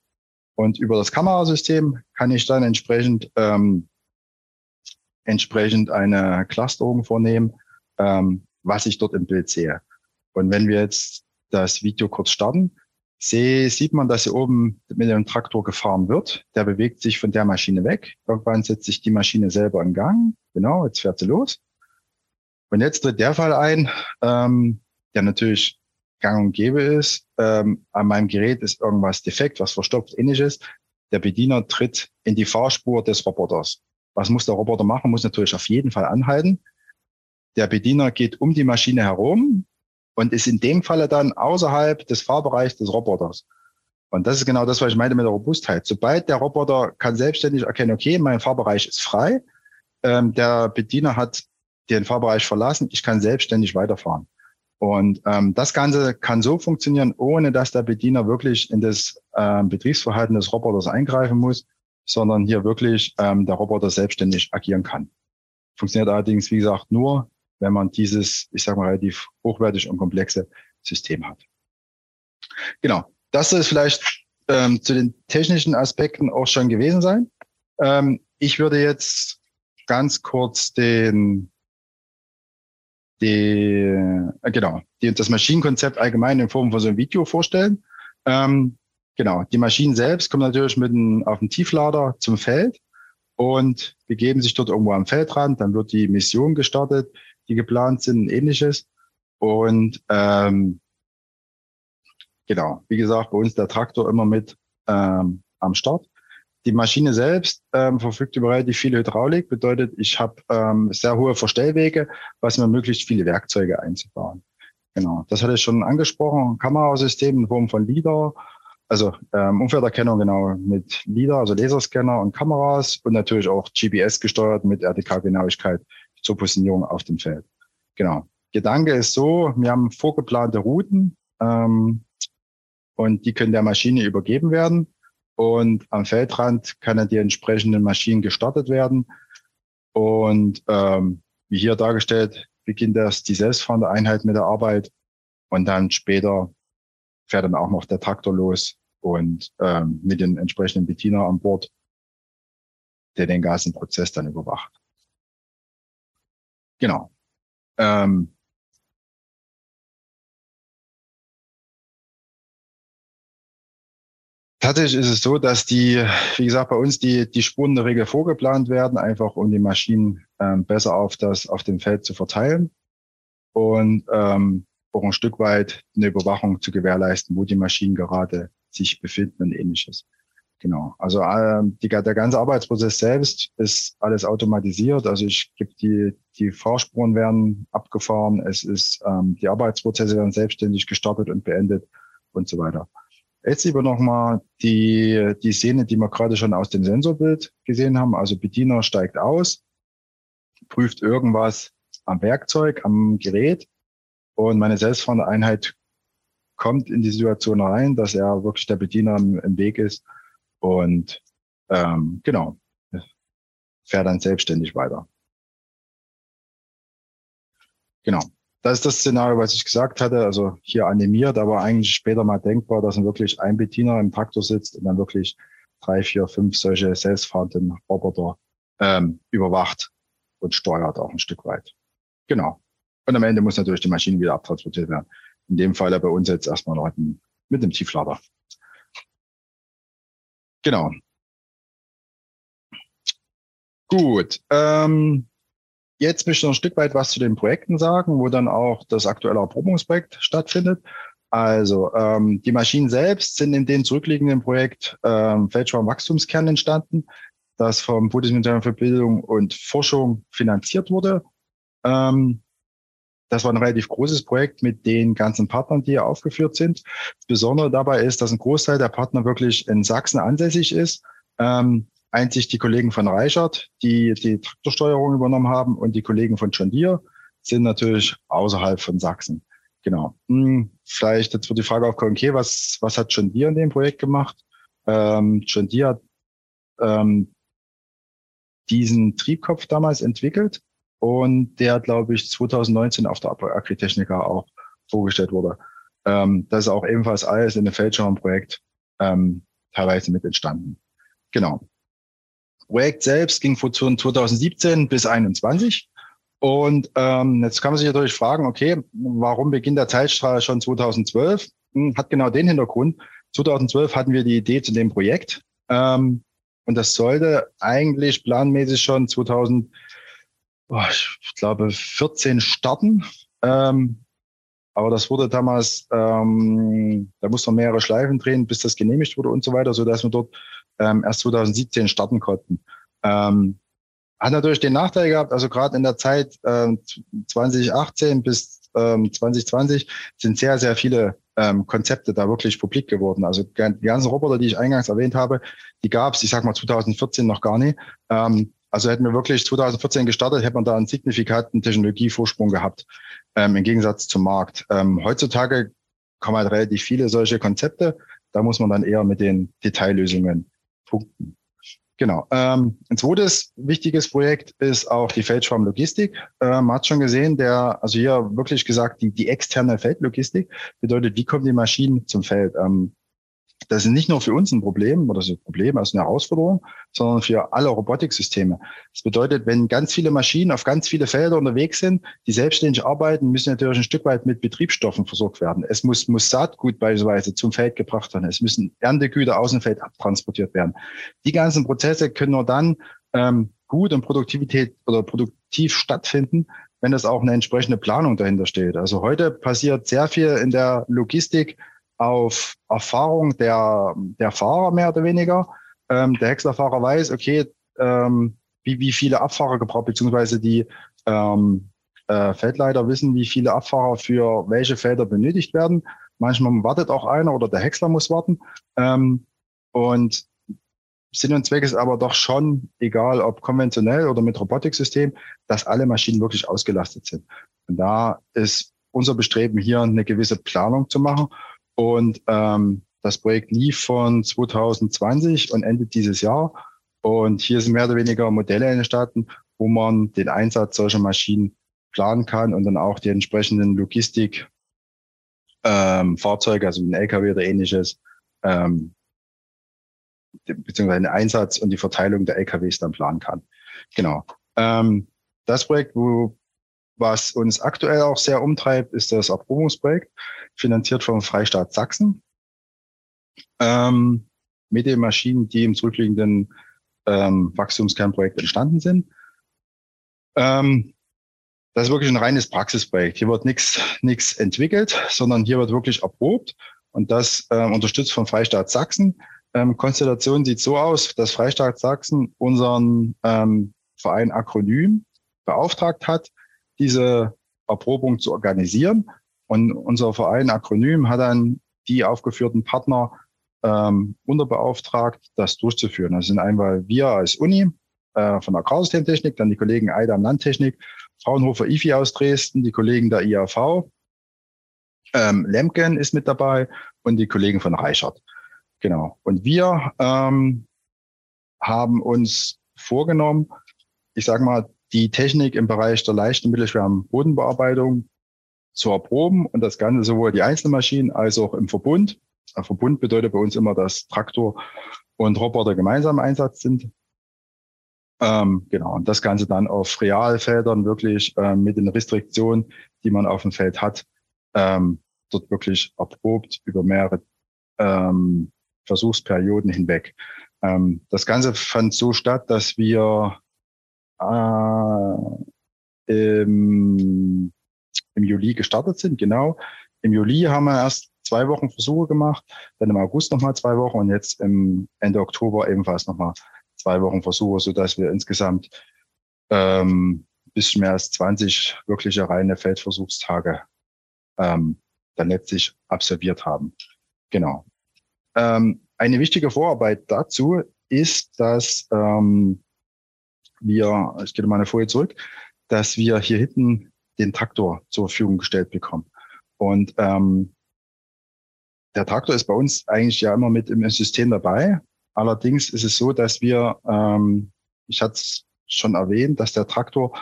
Und über das Kamerasystem kann ich dann entsprechend ähm, entsprechend eine Clusterung vornehmen, ähm, was ich dort im Bild sehe. Und wenn wir jetzt das Video kurz starten, sehe, sieht man, dass hier oben mit dem Traktor gefahren wird. Der bewegt sich von der Maschine weg. Irgendwann setzt sich die Maschine selber in Gang. Genau, jetzt fährt sie los. Und jetzt tritt der Fall ein, ähm, der natürlich gang und gäbe ist. Ähm, an meinem Gerät ist irgendwas defekt, was verstopft, ähnliches. Der Bediener tritt in die Fahrspur des Roboters. Was muss der Roboter machen? Muss natürlich auf jeden Fall anhalten. Der Bediener geht um die Maschine herum und ist in dem Falle dann außerhalb des Fahrbereichs des Roboters. Und das ist genau das, was ich meinte mit der Robustheit. Sobald der Roboter kann selbstständig erkennen, okay, mein Fahrbereich ist frei, ähm, der Bediener hat den Fahrbereich verlassen, ich kann selbstständig weiterfahren. Und ähm, das Ganze kann so funktionieren, ohne dass der Bediener wirklich in das ähm, Betriebsverhalten des Roboters eingreifen muss, sondern hier wirklich ähm, der Roboter selbstständig agieren kann. Funktioniert allerdings, wie gesagt, nur, wenn man dieses, ich sage mal, relativ hochwertig und komplexe System hat. Genau, das ist vielleicht ähm, zu den technischen Aspekten auch schon gewesen sein. Ähm, ich würde jetzt ganz kurz den, die, äh, genau, die, das Maschinenkonzept allgemein in Form von so einem Video vorstellen. Ähm, Genau, die Maschinen selbst kommen natürlich mit einem, auf den Tieflader zum Feld und begeben sich dort irgendwo am Feldrand. Dann wird die Mission gestartet, die geplant sind ähnliches. Und ähm, genau, wie gesagt, bei uns der Traktor immer mit ähm, am Start. die Maschine selbst ähm, verfügt über relativ viel Hydraulik, bedeutet, ich habe ähm, sehr hohe Verstellwege, was mir möglichst viele Werkzeuge einzubauen. Genau, das hatte ich schon angesprochen. Kamerasystem in Form von LIDAR, also ähm, Umfelderkennung genau mit LIDAR, also Laserscanner und Kameras und natürlich auch GPS gesteuert mit RTK-Genauigkeit zur Positionierung auf dem Feld. Genau. Gedanke ist so, wir haben vorgeplante Routen ähm, und die können der Maschine übergeben werden und am Feldrand kann dann die entsprechenden Maschinen gestartet werden und ähm, wie hier dargestellt, beginnt erst die selbstfahrende Einheit mit der Arbeit und dann später fährt dann auch noch der Traktor los und ähm, mit den entsprechenden Bediener an Bord, der den ganzen Prozess dann überwacht. Genau. Ähm, Tatsächlich ist es so, dass die, wie gesagt, bei uns die, die Spuren in der Regel vorgeplant werden, einfach um die Maschinen ähm, besser auf das, auf dem Feld zu verteilen und ähm, auch ein Stück weit eine Überwachung zu gewährleisten, wo die Maschinen gerade sich befinden und ähnliches. Genau. Also ähm, die, der ganze Arbeitsprozess selbst ist alles automatisiert. Also ich gebe die, die Fahrspuren werden abgefahren. Es ist, ähm, die Arbeitsprozesse werden selbstständig gestartet und beendet und so weiter. Jetzt lieber nochmal die, die Szene, die wir gerade schon aus dem Sensorbild gesehen haben. Also Bediener steigt aus, prüft irgendwas am Werkzeug, am Gerät und meine selbstfahrende Einheit kommt in die Situation rein, dass er wirklich der Bediener im, im Weg ist und ähm, genau, fährt dann selbstständig weiter. Genau das ist das Szenario, was ich gesagt hatte, also hier animiert, aber eigentlich später mal denkbar, dass dann wirklich ein Bediener im Traktor sitzt und dann wirklich drei, vier, fünf solche selbstfahrenden Roboter ähm, überwacht und steuert auch ein Stück weit. Genau. Und am Ende muss natürlich die Maschine wieder abtransportiert werden. In dem Fall bei uns jetzt erstmal noch mit dem Tieflader. Genau. Gut. Ähm, Jetzt möchte ich noch ein Stück weit was zu den Projekten sagen, wo dann auch das aktuelle Erprobungsprojekt stattfindet. Also ähm, die Maschinen selbst sind in dem zurückliegenden Projekt ähm, Weltraum Wachstumskern entstanden, das vom Bundesministerium für Bildung und Forschung finanziert wurde. Ähm, das war ein relativ großes Projekt mit den ganzen Partnern, die hier aufgeführt sind. Das Besondere dabei ist, dass ein Großteil der Partner wirklich in Sachsen ansässig ist. Ähm, einzig die Kollegen von Reichert, die die Traktorsteuerung übernommen haben und die Kollegen von John Deere sind natürlich außerhalb von Sachsen. Genau. Hm, vielleicht jetzt wird die Frage aufkommen, okay, was, was hat John Deere in dem Projekt gemacht? Ähm, John Deere hat ähm, diesen Triebkopf damals entwickelt und der, glaube ich, 2019 auf der Agritechnica auch vorgestellt wurde. Ähm, das ist auch ebenfalls alles in dem Feldschaum-Projekt ähm, teilweise mit entstanden. Genau. Projekt selbst ging von 2017 bis 2021. Und ähm, jetzt kann man sich natürlich fragen, okay, warum beginnt der Zeitstrahl schon 2012? Hm, hat genau den Hintergrund. 2012 hatten wir die Idee zu dem Projekt. Ähm, und das sollte eigentlich planmäßig schon 2000, oh, ich glaube, 14 starten. Ähm, aber das wurde damals, ähm, da musste man mehrere Schleifen drehen, bis das genehmigt wurde und so weiter, so dass wir dort ähm, erst 2017 starten konnten. Ähm, hat natürlich den Nachteil gehabt, also gerade in der Zeit ähm, 2018 bis ähm, 2020 sind sehr, sehr viele ähm, Konzepte da wirklich publik geworden. Also die ganzen Roboter, die ich eingangs erwähnt habe, die gab es, ich sag mal 2014 noch gar nicht. Ähm, also hätten wir wirklich 2014 gestartet, hätte man da einen signifikanten Technologievorsprung gehabt, ähm, im Gegensatz zum Markt. Ähm, heutzutage kommen halt relativ viele solche Konzepte. Da muss man dann eher mit den Detaillösungen punkten. Genau. Ähm, ein zweites wichtiges Projekt ist auch die Feldschwarmlogistik. Ähm, man hat schon gesehen, der, also hier wirklich gesagt, die, die externe Feldlogistik bedeutet, wie kommen die Maschinen zum Feld? Ähm, das ist nicht nur für uns ein Problem oder so ein Problem, also eine Herausforderung, sondern für alle Robotiksysteme. Das bedeutet, wenn ganz viele Maschinen auf ganz viele Felder unterwegs sind, die selbstständig arbeiten, müssen natürlich ein Stück weit mit Betriebsstoffen versorgt werden. Es muss, muss Saatgut beispielsweise zum Feld gebracht werden. Es müssen Erntegüter aus dem Feld abtransportiert werden. Die ganzen Prozesse können nur dann ähm, gut und Produktivität oder produktiv stattfinden, wenn das auch eine entsprechende Planung dahinter steht. Also heute passiert sehr viel in der Logistik auf Erfahrung der, der Fahrer mehr oder weniger. ähm, der Häckslerfahrer weiß, okay, ähm, wie, wie viele Abfahrer gebraucht, beziehungsweise die ähm, äh, Feldleiter wissen, wie viele Abfahrer für welche Felder benötigt werden. Manchmal wartet auch einer oder der Häcksler muss warten. Ähm, und Sinn und Zweck ist aber doch schon, egal ob konventionell oder mit Robotiksystem, dass alle Maschinen wirklich ausgelastet sind. Und da ist unser Bestreben hier eine gewisse Planung zu machen. Und ähm, das Projekt lief von 2020 und endet dieses Jahr. Und hier sind mehr oder weniger Modelle entstanden, wo man den Einsatz solcher Maschinen planen kann und dann auch die entsprechenden Logistik, ähm, Fahrzeuge, also ein LKW oder ähnliches, ähm, beziehungsweise den Einsatz und die Verteilung der LKWs dann planen kann. Genau. Ähm, das Projekt, wo, was uns aktuell auch sehr umtreibt, ist das Erprobungsprojekt, finanziert vom Freistaat Sachsen. Ähm, mit den Maschinen, die im zurückliegenden ähm, Wachstumskernprojekt entstanden sind. Ähm, das ist wirklich ein reines Praxisprojekt. Hier wird nichts entwickelt, sondern hier wird wirklich erprobt und das ähm, unterstützt vom Freistaat Sachsen. Ähm, Konstellation sieht so aus, dass Freistaat Sachsen unseren ähm, Verein Akronym beauftragt hat, diese Erprobung zu organisieren. Und unser Verein Akronym hat dann die aufgeführten Partner ähm, unterbeauftragt, das durchzuführen. Das sind einmal wir als Uni äh, von der Agrarsystementechnik, dann die Kollegen Eida am Landtechnik, Fraunhofer IFI aus Dresden, die Kollegen der IAV, ähm, Lemken ist mit dabei und die Kollegen von Reichert. Genau. Und wir ähm, haben uns vorgenommen, ich sage mal, die Technik im Bereich der leichten mittelschweren Bodenbearbeitung zu erproben und das Ganze sowohl die Einzelmaschinen als auch im Verbund. Ein Verbund bedeutet bei uns immer, dass Traktor und Roboter gemeinsam im Einsatz sind. Ähm, genau, und das Ganze dann auf Realfeldern wirklich ähm, mit den Restriktionen, die man auf dem Feld hat, ähm, dort wirklich erprobt über mehrere ähm, Versuchsperioden hinweg. Ähm, das Ganze fand so statt, dass wir äh, im, im Juli gestartet sind, genau. Im Juli haben wir erst zwei Wochen Versuche gemacht, dann im August nochmal zwei Wochen und jetzt im Ende Oktober ebenfalls nochmal zwei Wochen Versuche, so dass wir insgesamt ähm, bisschen mehr als 20 wirkliche reine Feldversuchstage ähm, dann letztlich absolviert haben. Genau. Ähm, eine wichtige Vorarbeit dazu ist, dass ähm, wir, ich gehe mal eine Folie zurück, dass wir hier hinten den Traktor zur Verfügung gestellt bekommen. Und ähm, der Traktor ist bei uns eigentlich ja immer mit im System dabei. Allerdings ist es so, dass wir, ähm, ich hatte es schon erwähnt, dass der Traktor,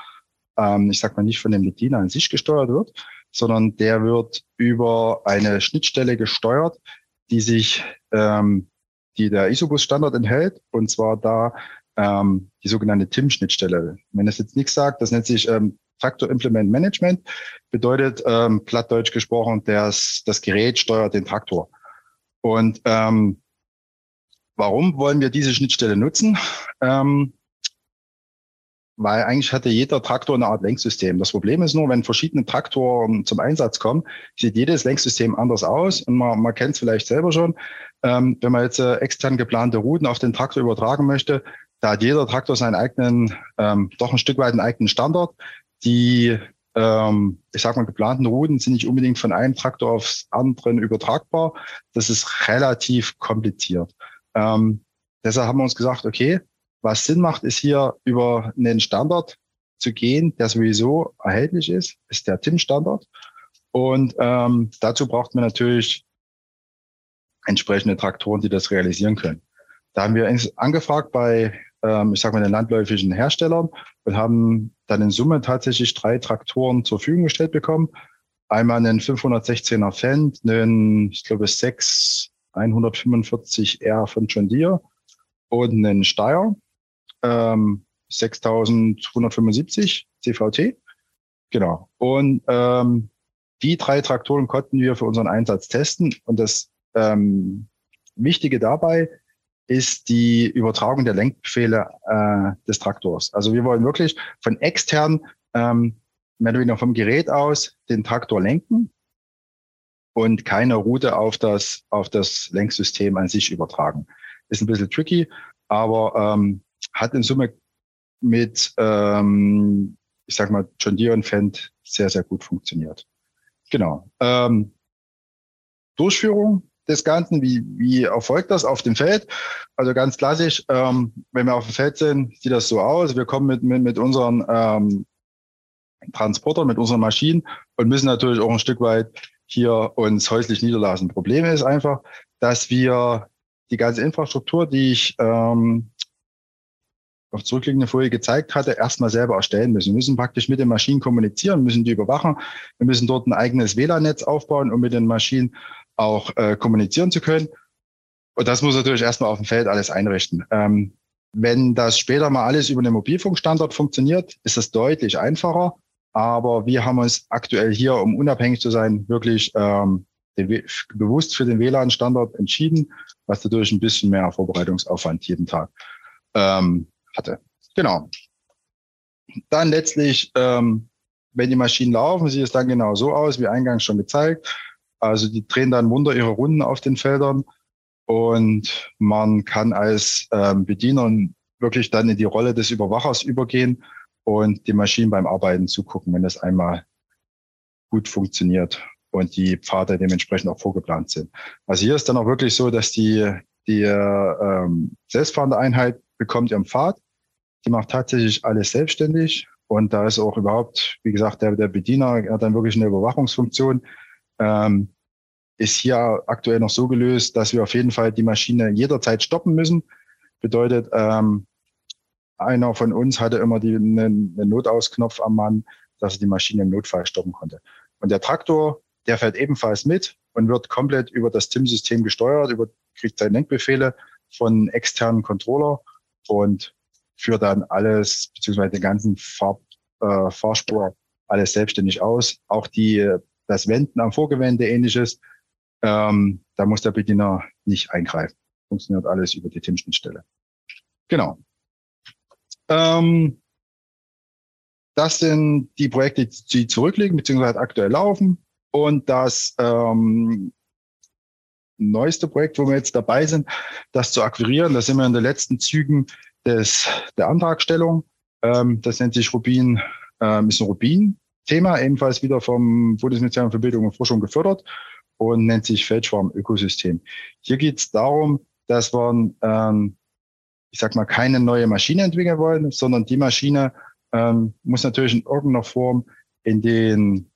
ähm, ich sag mal nicht von dem Bediener an sich gesteuert wird, sondern der wird über eine Schnittstelle gesteuert, die sich, ähm, die der Isobus-Standard enthält, und zwar da ähm, die sogenannte TIM-Schnittstelle. Wenn das jetzt nichts sagt, das nennt sich ähm, Traktor Implement Management, bedeutet ähm, plattdeutsch gesprochen, das, das Gerät steuert den Traktor. Und ähm, warum wollen wir diese Schnittstelle nutzen? Ähm, weil eigentlich hatte jeder Traktor eine Art Lenksystem. Das Problem ist nur, wenn verschiedene Traktoren zum Einsatz kommen, sieht jedes Lenksystem anders aus und man, man kennt es vielleicht selber schon. Ähm, wenn man jetzt äh, extern geplante Routen auf den Traktor übertragen möchte, da hat jeder Traktor seinen eigenen, ähm, doch ein Stück weit einen eigenen Standard. Die, ähm, ich sag mal, geplanten Routen sind nicht unbedingt von einem Traktor aufs anderen übertragbar. Das ist relativ kompliziert. Ähm, deshalb haben wir uns gesagt, okay, was Sinn macht, ist hier über einen Standard zu gehen, der sowieso erhältlich ist, ist der TIM-Standard. Und ähm, dazu braucht man natürlich entsprechende Traktoren, die das realisieren können. Da haben wir angefragt bei, ähm, ich sage mal, den landläufigen Herstellern und haben dann in Summe tatsächlich drei Traktoren zur Verfügung gestellt bekommen. Einmal einen 516er Fendt, einen, ich glaube, 6 145R von John Deere und einen Steyr ähm, 6175 CVT. Genau. Und ähm, die drei Traktoren konnten wir für unseren Einsatz testen. Und das ähm, Wichtige dabei ist die Übertragung der Lenkbefehle äh, des Traktors. Also wir wollen wirklich von extern, ähm, mehr oder weniger vom Gerät aus, den Traktor lenken und keine Route auf das, auf das Lenksystem an sich übertragen. Ist ein bisschen tricky, aber ähm, hat in Summe mit, ähm, ich sag mal, John Deere und Fendt sehr, sehr gut funktioniert. Genau. Ähm, Durchführung des Ganzen, wie, wie erfolgt das auf dem Feld? Also ganz klassisch, ähm, wenn wir auf dem Feld sind, sieht das so aus. Wir kommen mit, mit, mit unseren ähm, Transportern, mit unseren Maschinen und müssen natürlich auch ein Stück weit hier uns häuslich niederlassen. Problem ist einfach, dass wir die ganze Infrastruktur, die ich ähm, auf zurückliegende Folie gezeigt hatte, erstmal selber erstellen müssen. Wir müssen praktisch mit den Maschinen kommunizieren, müssen die überwachen. Wir müssen dort ein eigenes WLAN-Netz aufbauen, um mit den Maschinen auch äh, kommunizieren zu können. Und das muss natürlich erstmal auf dem Feld alles einrichten. Ähm, wenn das später mal alles über den Mobilfunkstandard funktioniert, ist das deutlich einfacher. Aber wir haben uns aktuell hier, um unabhängig zu sein, wirklich ähm, den, bewusst für den WLAN-Standard entschieden, was dadurch ein bisschen mehr Vorbereitungsaufwand jeden Tag ähm, hatte. Genau. Dann letztlich, ähm, wenn die Maschinen laufen, sieht es dann genau so aus, wie eingangs schon gezeigt. Also die drehen dann munter ihre Runden auf den Feldern. Und man kann als ähm, Bediener wirklich dann in die Rolle des Überwachers übergehen und die Maschinen beim Arbeiten zugucken, wenn das einmal gut funktioniert und die Pfade dementsprechend auch vorgeplant sind. Also hier ist dann auch wirklich so, dass die, die ähm, selbstfahrende Einheit bekommt ihren Pfad, die macht tatsächlich alles selbstständig. Und da ist auch überhaupt, wie gesagt, der, der Bediener hat dann wirklich eine Überwachungsfunktion, ähm, ist hier aktuell noch so gelöst, dass wir auf jeden Fall die Maschine jederzeit stoppen müssen. Bedeutet, ähm, einer von uns hatte immer die, einen, Notausknopf am Mann, dass er die Maschine im Notfall stoppen konnte. Und der Traktor, der fährt ebenfalls mit und wird komplett über das TIM-System gesteuert, über, kriegt seine Lenkbefehle von externen Controller und führt dann alles, beziehungsweise den ganzen Fahr, äh, Fahrspur alles selbstständig aus. Auch die das Wenden am Vorgewende ähnliches, ähm, da muss der Bediener nicht eingreifen. Funktioniert alles über die TIM-Schnittstelle. Genau. Ähm, das sind die Projekte, die zurückliegen, beziehungsweise aktuell laufen. Und das ähm, neueste Projekt, wo wir jetzt dabei sind, das zu akquirieren, da sind wir in den letzten Zügen des, der Antragstellung. Ähm, das nennt sich Rubin, ähm, ist ein Rubin Thema, ebenfalls wieder vom Bundesministerium für Bildung und Forschung gefördert und nennt sich Feldschwarm-Ökosystem. Hier geht es darum, dass wir, ähm, ich sag mal, keine neue Maschine entwickeln wollen, sondern die Maschine ähm, muss natürlich in irgendeiner Form in den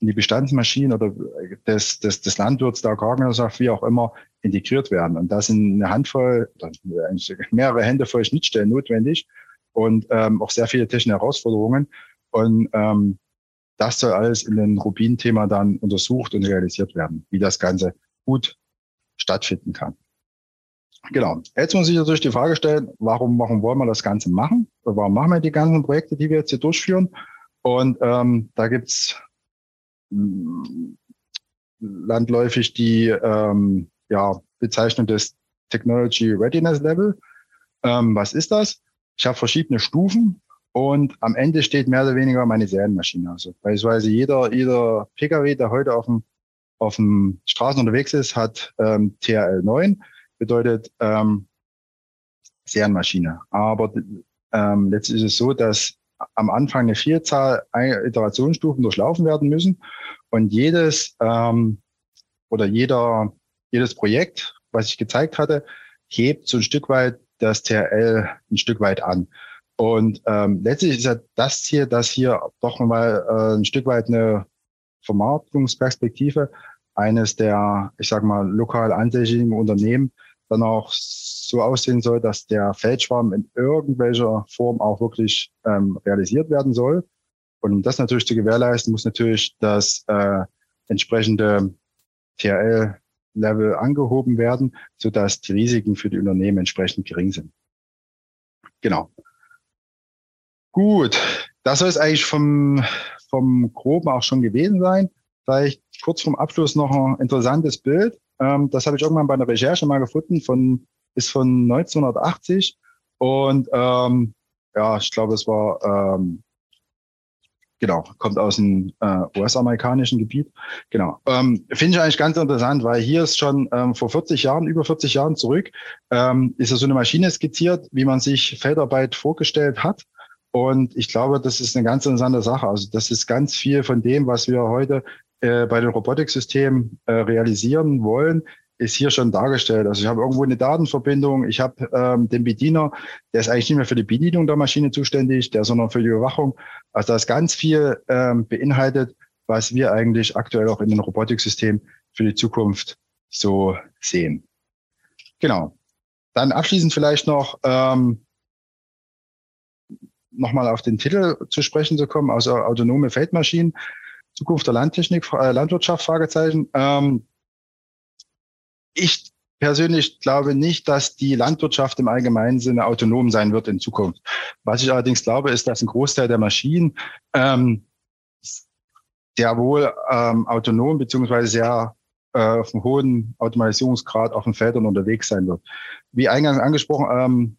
in die Bestandsmaschinen oder des, des, des Landwirts, der Agrargenossenschaft, wie auch immer, integriert werden. Und da sind eine Handvoll, mehrere Hände voll Schnittstellen notwendig und ähm, auch sehr viele technische Herausforderungen. Und ähm, das soll alles in den Rubin-Thema dann untersucht und realisiert werden, wie das Ganze gut stattfinden kann. Genau. Jetzt muss ich natürlich die Frage stellen, warum, warum wollen wir das Ganze machen? Warum machen wir die ganzen Projekte, die wir jetzt hier durchführen? Und ähm, da gibt's mm, landläufig die ähm, ja, Bezeichnung des Technology Readiness Level. Ähm, was ist das? Ich habe verschiedene Stufen und am Ende steht mehr oder weniger meine Serienmaschine. Also beispielsweise jeder, jeder Pkw, der heute auf dem, auf dem Straßen unterwegs ist, hat ähm, TRL 9, bedeutet ähm, Serienmaschine. Aber ähm, letztlich ist es so, dass am Anfang eine Vielzahl Iterationsstufen durchlaufen werden müssen und jedes ähm, oder jeder, jedes Projekt, was ich gezeigt hatte, hebt so ein Stück weit das TRL ein Stück weit an. Und ähm, letztlich ist ja das Ziel, dass hier doch mal äh, ein Stück weit eine Vermarktungsperspektive eines der, ich sag mal, lokal ansässigen Unternehmen dann auch so aussehen soll, dass der Feldschwarm in irgendwelcher Form auch wirklich ähm, realisiert werden soll. Und um das natürlich zu gewährleisten, muss natürlich das äh, entsprechende TRL-Level angehoben werden, sodass die Risiken für die Unternehmen entsprechend gering sind. Genau. Gut, das soll es eigentlich vom, vom Groben auch schon gewesen sein. Vielleicht kurz vom Abschluss noch ein interessantes Bild. Ähm, das habe ich irgendwann bei einer Recherche mal gefunden, von, ist von 1980. Und ähm, ja, ich glaube, es war ähm, genau, kommt aus dem äh, US-amerikanischen Gebiet. Genau. Ähm, Finde ich eigentlich ganz interessant, weil hier ist schon ähm, vor 40 Jahren, über 40 Jahren zurück, ähm, ist so eine Maschine skizziert, wie man sich Feldarbeit vorgestellt hat. Und ich glaube, das ist eine ganz interessante Sache. Also das ist ganz viel von dem, was wir heute äh, bei den Robotiksystemen äh, realisieren wollen, ist hier schon dargestellt. Also ich habe irgendwo eine Datenverbindung, ich habe ähm, den Bediener, der ist eigentlich nicht mehr für die Bedienung der Maschine zuständig, der sondern für die Überwachung. Also da ist ganz viel ähm, beinhaltet, was wir eigentlich aktuell auch in den Robotiksystemen für die Zukunft so sehen. Genau. Dann abschließend vielleicht noch ähm, nochmal auf den Titel zu sprechen zu kommen, also autonome Feldmaschinen, Zukunft der Landtechnik, äh, Landwirtschaft, Fragezeichen. Ähm, ich persönlich glaube nicht, dass die Landwirtschaft im allgemeinen Sinne autonom sein wird in Zukunft. Was ich allerdings glaube, ist, dass ein Großteil der Maschinen ähm, sehr wohl ähm, autonom beziehungsweise sehr äh, auf einem hohen Automatisierungsgrad auf den Feldern unterwegs sein wird. Wie eingangs angesprochen, ähm,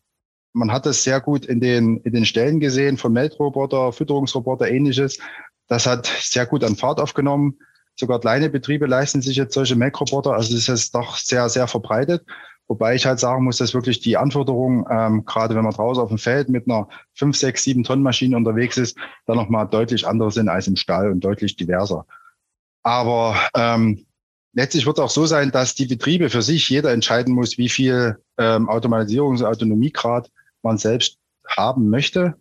man hat es sehr gut in den, in den Stellen gesehen, von Meldroboter, Fütterungsroboter, ähnliches. Das hat sehr gut an Fahrt aufgenommen. Sogar kleine Betriebe leisten sich jetzt solche Mac-Roboter. Also es ist doch sehr, sehr verbreitet. Wobei ich halt sagen muss, dass wirklich die Anforderungen, ähm, gerade wenn man draußen auf dem Feld mit einer 5, 6, 7 Tonnen Maschine unterwegs ist, dann nochmal deutlich andere sind als im Stall und deutlich diverser. Aber ähm, letztlich wird es auch so sein, dass die Betriebe für sich jeder entscheiden muss, wie viel ähm, Automatisierungs- und Autonomiegrad man selbst haben möchte,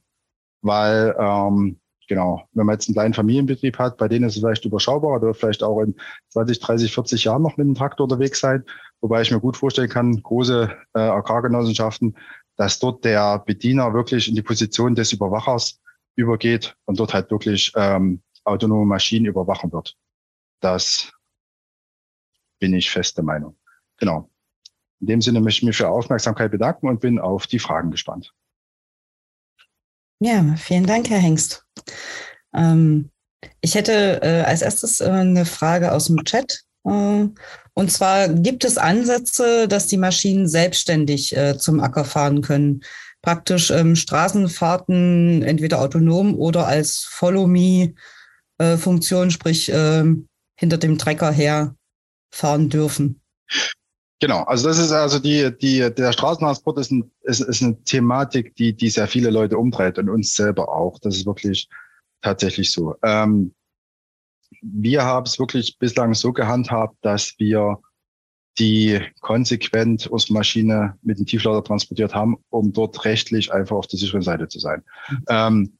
weil ähm, genau, wenn man jetzt einen kleinen Familienbetrieb hat, bei denen ist es vielleicht überschaubar, oder vielleicht auch in 20, 30, 40 Jahren noch mit dem Traktor unterwegs sein. Wobei ich mir gut vorstellen kann, große äh, Agrargenossenschaften, dass dort der Bediener wirklich in die Position des Überwachers übergeht und dort halt wirklich ähm, autonome Maschinen überwachen wird. Das bin ich feste Meinung. Genau. In dem Sinne möchte ich mich für Aufmerksamkeit bedanken und bin auf die Fragen gespannt. Ja, vielen Dank, Herr Hengst. Ähm, ich hätte äh, als erstes äh, eine Frage aus dem Chat. Äh, und zwar gibt es Ansätze, dass die Maschinen selbstständig äh, zum Acker fahren können. Praktisch ähm, Straßenfahrten entweder autonom oder als Follow-Me-Funktion, äh, sprich ähm, hinter dem Trecker her fahren dürfen. Genau, also das ist also die, die, der Straßentransport ist, ein, ist, ist eine Thematik, die, die sehr viele Leute umtreibt und uns selber auch. Das ist wirklich tatsächlich so. Ähm, wir haben es wirklich bislang so gehandhabt, dass wir die konsequent unsere Maschine mit dem Tieflader transportiert haben, um dort rechtlich einfach auf der sicheren Seite zu sein. Mhm. Ähm,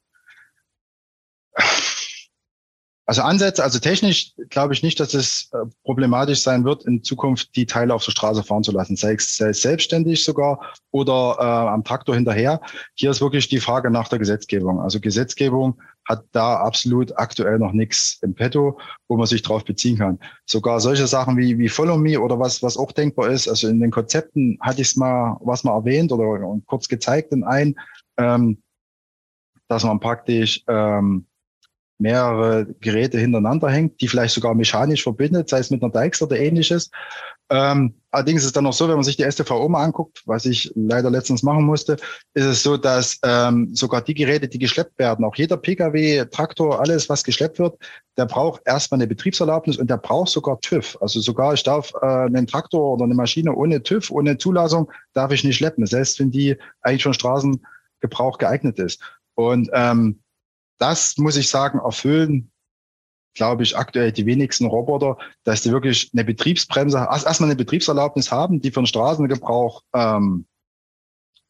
also Ansätze, also technisch glaube ich nicht, dass es äh, problematisch sein wird, in Zukunft die Teile auf der Straße fahren zu lassen, sei es selbstständig sogar oder äh, am Traktor hinterher. Hier ist wirklich die Frage nach der Gesetzgebung. Also Gesetzgebung hat da absolut aktuell noch nichts im Petto, wo man sich drauf beziehen kann. Sogar solche Sachen wie, wie Follow Me oder was, was auch denkbar ist. Also in den Konzepten hatte ich es mal, was mal erwähnt oder kurz gezeigt in ein, ähm, dass man praktisch ähm, mehrere Geräte hintereinander hängt, die vielleicht sogar mechanisch verbindet, sei es mit einer Deichsel oder ähnliches. Ähm, allerdings ist es dann noch so, wenn man sich die STVO mal anguckt, was ich leider letztens machen musste, ist es so, dass ähm, sogar die Geräte, die geschleppt werden, auch jeder Pkw, Traktor, alles, was geschleppt wird, der braucht erstmal eine Betriebserlaubnis und der braucht sogar TÜV. Also sogar ich darf äh, einen Traktor oder eine Maschine ohne TÜV, ohne Zulassung, darf ich nicht schleppen. Selbst wenn die eigentlich für Straßengebrauch geeignet ist. Und ähm, das muss ich sagen, erfüllen, glaube ich, aktuell die wenigsten Roboter, dass die wirklich eine Betriebsbremse, erstmal eine Betriebserlaubnis haben, die für den Straßengebrauch ähm,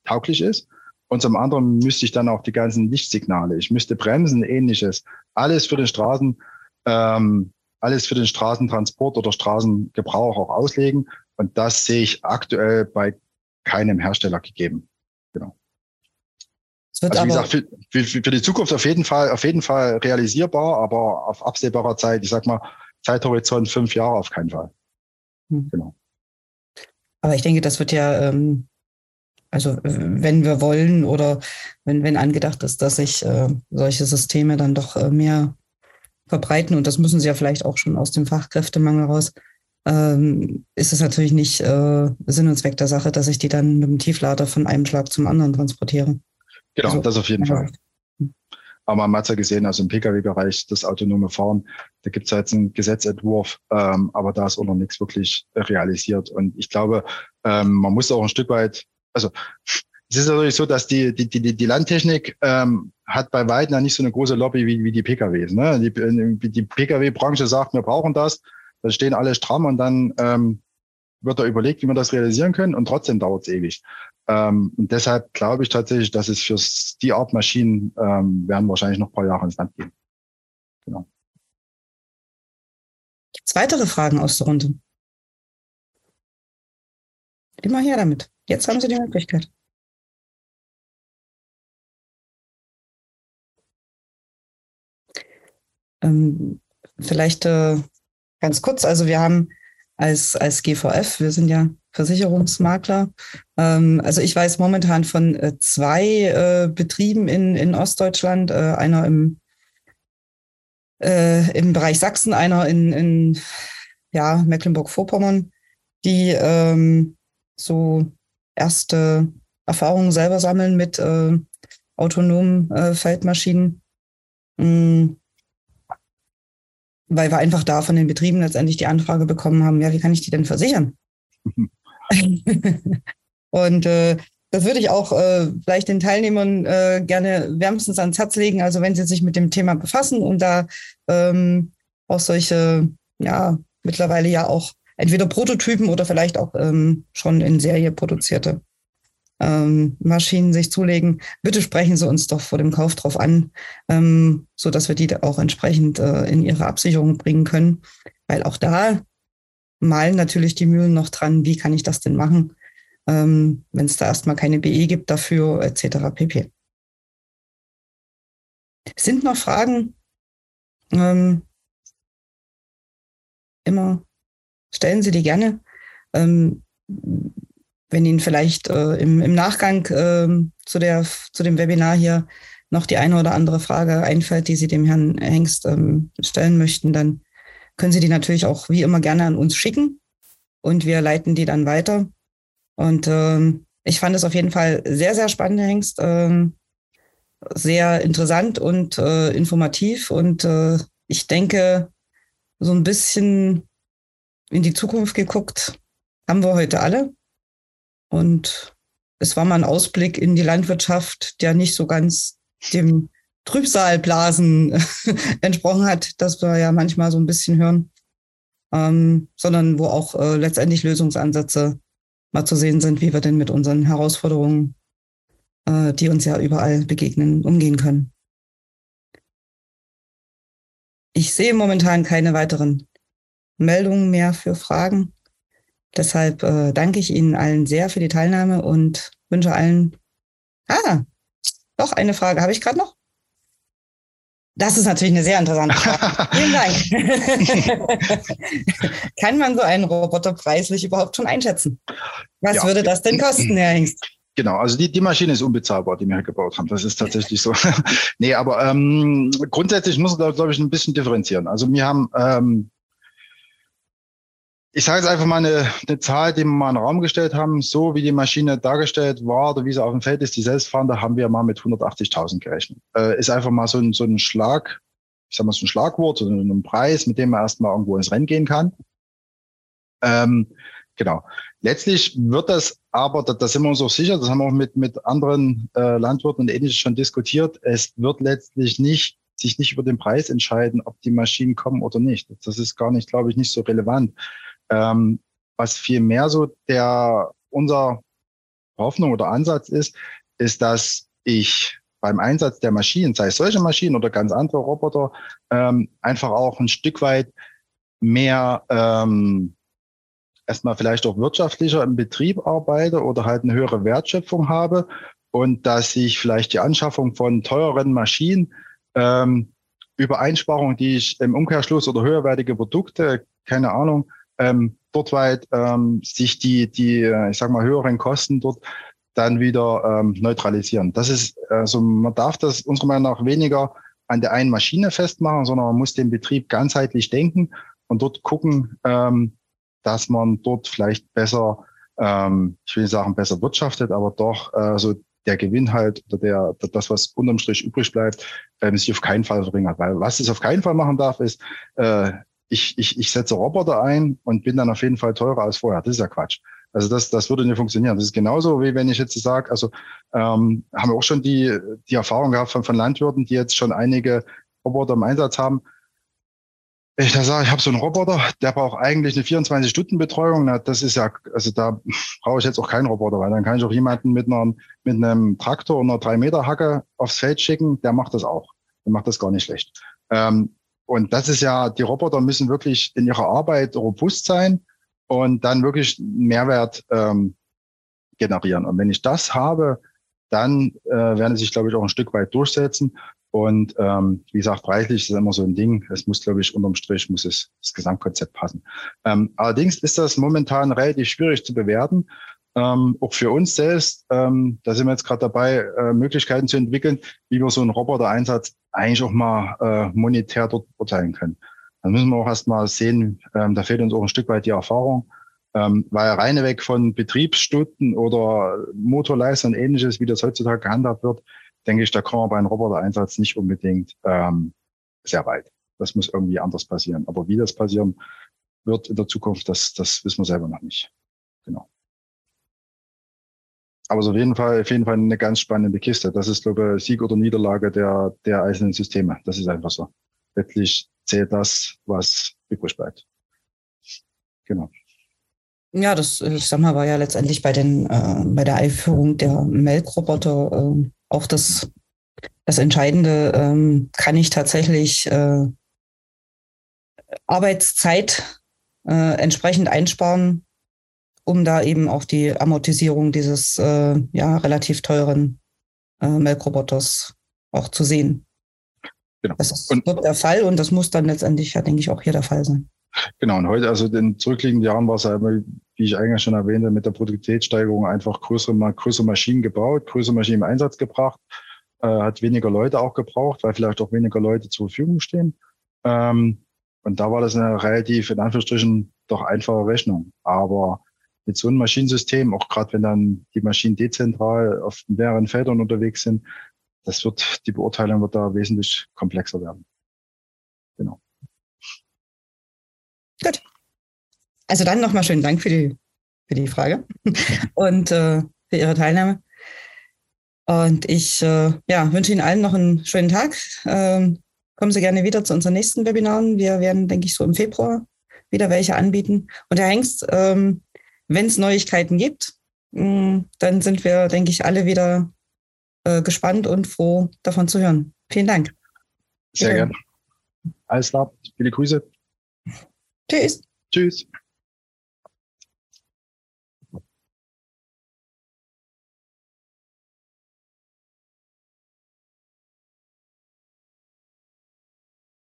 tauglich ist. Und zum anderen müsste ich dann auch die ganzen Lichtsignale, ich müsste Bremsen, ähnliches, alles für den Straßen, ähm, alles für den Straßentransport oder Straßengebrauch auch auslegen. Und das sehe ich aktuell bei keinem Hersteller gegeben. Also wie gesagt, für, für, für, die Zukunft auf jeden Fall, auf jeden Fall realisierbar, aber auf absehbarer Zeit, ich sag mal, Zeithorizont fünf Jahre auf keinen Fall. Hm. Genau. Aber ich denke, das wird ja, ähm, also wenn wir wollen oder wenn, wenn angedacht ist, dass sich äh, solche Systeme dann doch äh, mehr verbreiten, und das müssen sie ja vielleicht auch schon aus dem Fachkräftemangel raus, ähm, ist es natürlich nicht äh, Sinn und Zweck der Sache, dass ich die dann mit dem Tieflader von einem Schlag zum anderen transportiere. Genau, also, das auf jeden Fall. Aber man hat ja gesehen, also im Pkw-Bereich, das autonome Fahren, da gibt es jetzt einen Gesetzentwurf, ähm, aber da ist auch noch nichts wirklich realisiert. Und ich glaube, ähm, man muss auch ein Stück weit, also es ist natürlich so, dass die, die, die, die Landtechnik ähm, hat bei weitem ja nicht so eine große Lobby wie, wie die PKWs. Ne? Die, die Pkw-Branche sagt, wir brauchen das, da stehen alle stramm und dann ähm, wird da überlegt, wie wir das realisieren können und trotzdem dauert es ewig. Ähm, und deshalb glaube ich tatsächlich, dass es für die Art Maschinen ähm, werden wahrscheinlich noch ein paar Jahre ins Land gehen. Genau. Gibt es weitere Fragen aus der Runde? Immer her damit. Jetzt haben Sie die Möglichkeit. Ähm, vielleicht äh, ganz kurz, also wir haben als, als GVF, wir sind ja Versicherungsmakler. Ähm, also ich weiß momentan von äh, zwei äh, Betrieben in, in Ostdeutschland, äh, einer im, äh, im Bereich Sachsen, einer in, in ja, Mecklenburg-Vorpommern, die ähm, so erste Erfahrungen selber sammeln mit äh, autonomen äh, Feldmaschinen. Mhm weil wir einfach da von den Betrieben letztendlich die Anfrage bekommen haben, ja, wie kann ich die denn versichern? und äh, das würde ich auch äh, vielleicht den Teilnehmern äh, gerne wärmstens ans Herz legen. Also wenn sie sich mit dem Thema befassen und da ähm, auch solche, ja, mittlerweile ja auch entweder Prototypen oder vielleicht auch ähm, schon in Serie produzierte ähm, Maschinen sich zulegen, bitte sprechen Sie uns doch vor dem Kauf drauf an, ähm, so dass wir die auch entsprechend äh, in ihre Absicherung bringen können, weil auch da malen natürlich die Mühlen noch dran, wie kann ich das denn machen, ähm, wenn es da erstmal keine BE gibt dafür etc. pp. Sind noch Fragen? Ähm, immer stellen Sie die gerne. Ähm, wenn Ihnen vielleicht äh, im, im Nachgang äh, zu, der, zu dem Webinar hier noch die eine oder andere Frage einfällt, die Sie dem Herrn Hengst ähm, stellen möchten, dann können Sie die natürlich auch wie immer gerne an uns schicken und wir leiten die dann weiter. Und ähm, ich fand es auf jeden Fall sehr, sehr spannend, Herr Hengst. Ähm, sehr interessant und äh, informativ. Und äh, ich denke, so ein bisschen in die Zukunft geguckt haben wir heute alle. Und es war mal ein Ausblick in die Landwirtschaft, der nicht so ganz dem Trübsalblasen entsprochen hat, das wir ja manchmal so ein bisschen hören, ähm, sondern wo auch äh, letztendlich Lösungsansätze mal zu sehen sind, wie wir denn mit unseren Herausforderungen, äh, die uns ja überall begegnen, umgehen können. Ich sehe momentan keine weiteren Meldungen mehr für Fragen. Deshalb äh, danke ich Ihnen allen sehr für die Teilnahme und wünsche allen. Ah, noch eine Frage habe ich gerade noch. Das ist natürlich eine sehr interessante Frage. Vielen Dank. Kann man so einen Roboter preislich überhaupt schon einschätzen? Was ja. würde das denn kosten, Herr Hengst? Genau, also die, die Maschine ist unbezahlbar, die wir hier gebaut haben. Das ist tatsächlich so. nee, aber ähm, grundsätzlich muss man da, glaube ich, ein bisschen differenzieren. Also wir haben ähm, ich sage jetzt einfach mal eine, eine Zahl, die wir mal in den Raum gestellt haben. So wie die Maschine dargestellt war oder wie sie auf dem Feld ist, die selbstfahrende, haben wir mal mit 180.000 gerechnet. Äh, ist einfach mal so ein, so ein Schlag, ich sag mal so ein Schlagwort oder ein Preis, mit dem man erstmal irgendwo ins Rennen gehen kann. Ähm, genau. Letztlich wird das aber, da, da sind wir uns auch sicher, das haben wir auch mit, mit anderen äh, Landwirten und ähnliches schon diskutiert, es wird letztlich nicht sich nicht über den Preis entscheiden, ob die Maschinen kommen oder nicht. Das ist gar nicht, glaube ich, nicht so relevant. Ähm, was viel mehr so der unser Hoffnung oder Ansatz ist, ist, dass ich beim Einsatz der Maschinen, sei es solche Maschinen oder ganz andere Roboter, ähm, einfach auch ein Stück weit mehr ähm, erstmal vielleicht auch wirtschaftlicher im Betrieb arbeite oder halt eine höhere Wertschöpfung habe und dass ich vielleicht die Anschaffung von teuren Maschinen ähm, über Einsparungen, die ich im Umkehrschluss oder höherwertige Produkte, keine Ahnung, ähm, dort weit ähm, sich die, die, äh, ich sag mal, höheren Kosten dort dann wieder ähm, neutralisieren. Das ist, also man darf das unserer Meinung nach weniger an der einen Maschine festmachen, sondern man muss den Betrieb ganzheitlich denken und dort gucken, ähm, dass man dort vielleicht besser, ähm, ich will nicht sagen besser wirtschaftet, aber doch äh, so der Gewinn halt oder der, das, was unterm Strich übrig bleibt, ähm, sich auf keinen Fall verringert. Weil was es auf keinen Fall machen darf, ist, äh, ich, ich, ich setze Roboter ein und bin dann auf jeden Fall teurer als vorher. Das ist ja Quatsch. Also das, das würde nicht funktionieren. Das ist genauso, wie wenn ich jetzt sage, also ähm, haben wir auch schon die, die Erfahrung gehabt von, von Landwirten, die jetzt schon einige Roboter im Einsatz haben. Ich da sage, ich habe so einen Roboter, der braucht eigentlich eine 24-Stunden-Betreuung. Na, das ist ja, also da brauche ich jetzt auch keinen Roboter, weil dann kann ich auch jemanden mit, einer, mit einem Traktor und einer 3-Meter-Hacke aufs Feld schicken, der macht das auch. Der macht das gar nicht schlecht. Ähm, und das ist ja, die Roboter müssen wirklich in ihrer Arbeit robust sein und dann wirklich Mehrwert ähm, generieren. Und wenn ich das habe, dann äh, werden sie sich, glaube ich, auch ein Stück weit durchsetzen. Und ähm, wie gesagt, preislich ist immer so ein Ding. Es muss, glaube ich, unterm Strich muss es das Gesamtkonzept passen. Ähm, allerdings ist das momentan relativ schwierig zu bewerten. Ähm, auch für uns selbst, ähm, da sind wir jetzt gerade dabei, äh, Möglichkeiten zu entwickeln, wie wir so einen Roboter-Einsatz eigentlich auch mal äh, monetär dort urteilen können. Dann müssen wir auch erstmal sehen, ähm, da fehlt uns auch ein Stück weit die Erfahrung, ähm, weil reine weg von Betriebsstunden oder Motorleistern und ähnliches, wie das heutzutage gehandhabt wird, denke ich, da kommen wir bei einem Roboter-Einsatz nicht unbedingt ähm, sehr weit. Das muss irgendwie anders passieren. Aber wie das passieren wird in der Zukunft, das, das wissen wir selber noch nicht. Genau. Aber auf jeden Fall, auf jeden Fall eine ganz spannende Kiste. Das ist, glaube ich, Sieg oder Niederlage der, der einzelnen Systeme. Das ist einfach so. Letztlich zählt das, was übrig bleibt. Genau. Ja, das, ich sag mal, war ja letztendlich bei den, äh, bei der Einführung der Melkroboter äh, auch das, das Entscheidende. Ähm, kann ich tatsächlich äh, Arbeitszeit äh, entsprechend einsparen, um da eben auch die Amortisierung dieses äh, ja relativ teuren äh, Melkroboters auch zu sehen. Genau. Das ist und, der Fall und das muss dann letztendlich ja, denke ich, auch hier der Fall sein. Genau, und heute, also in den zurückliegenden Jahren war es ja immer, wie ich eigentlich schon erwähnte, mit der Produktivitätssteigerung einfach größere, größere Maschinen gebaut, größere Maschinen im Einsatz gebracht, äh, hat weniger Leute auch gebraucht, weil vielleicht auch weniger Leute zur Verfügung stehen. Ähm, und da war das eine relativ, in Anführungsstrichen, doch einfache Rechnung. Aber mit so einem Maschinensystem, auch gerade wenn dann die Maschinen dezentral auf mehreren Feldern unterwegs sind, das wird, die Beurteilung wird da wesentlich komplexer werden. Genau. Gut. Also dann nochmal schönen Dank für die, für die Frage und äh, für Ihre Teilnahme. Und ich äh, ja, wünsche Ihnen allen noch einen schönen Tag. Ähm, kommen Sie gerne wieder zu unseren nächsten Webinaren. Wir werden, denke ich, so im Februar wieder welche anbieten. Und Herr Hengst, ähm, wenn es Neuigkeiten gibt, mh, mm, dann sind wir, denke ich, alle wieder äh, gespannt und froh, davon zu hören. Vielen Dank. Sehr gerne. Alles klar. Viele Grüße. Tschüss. Tschüss.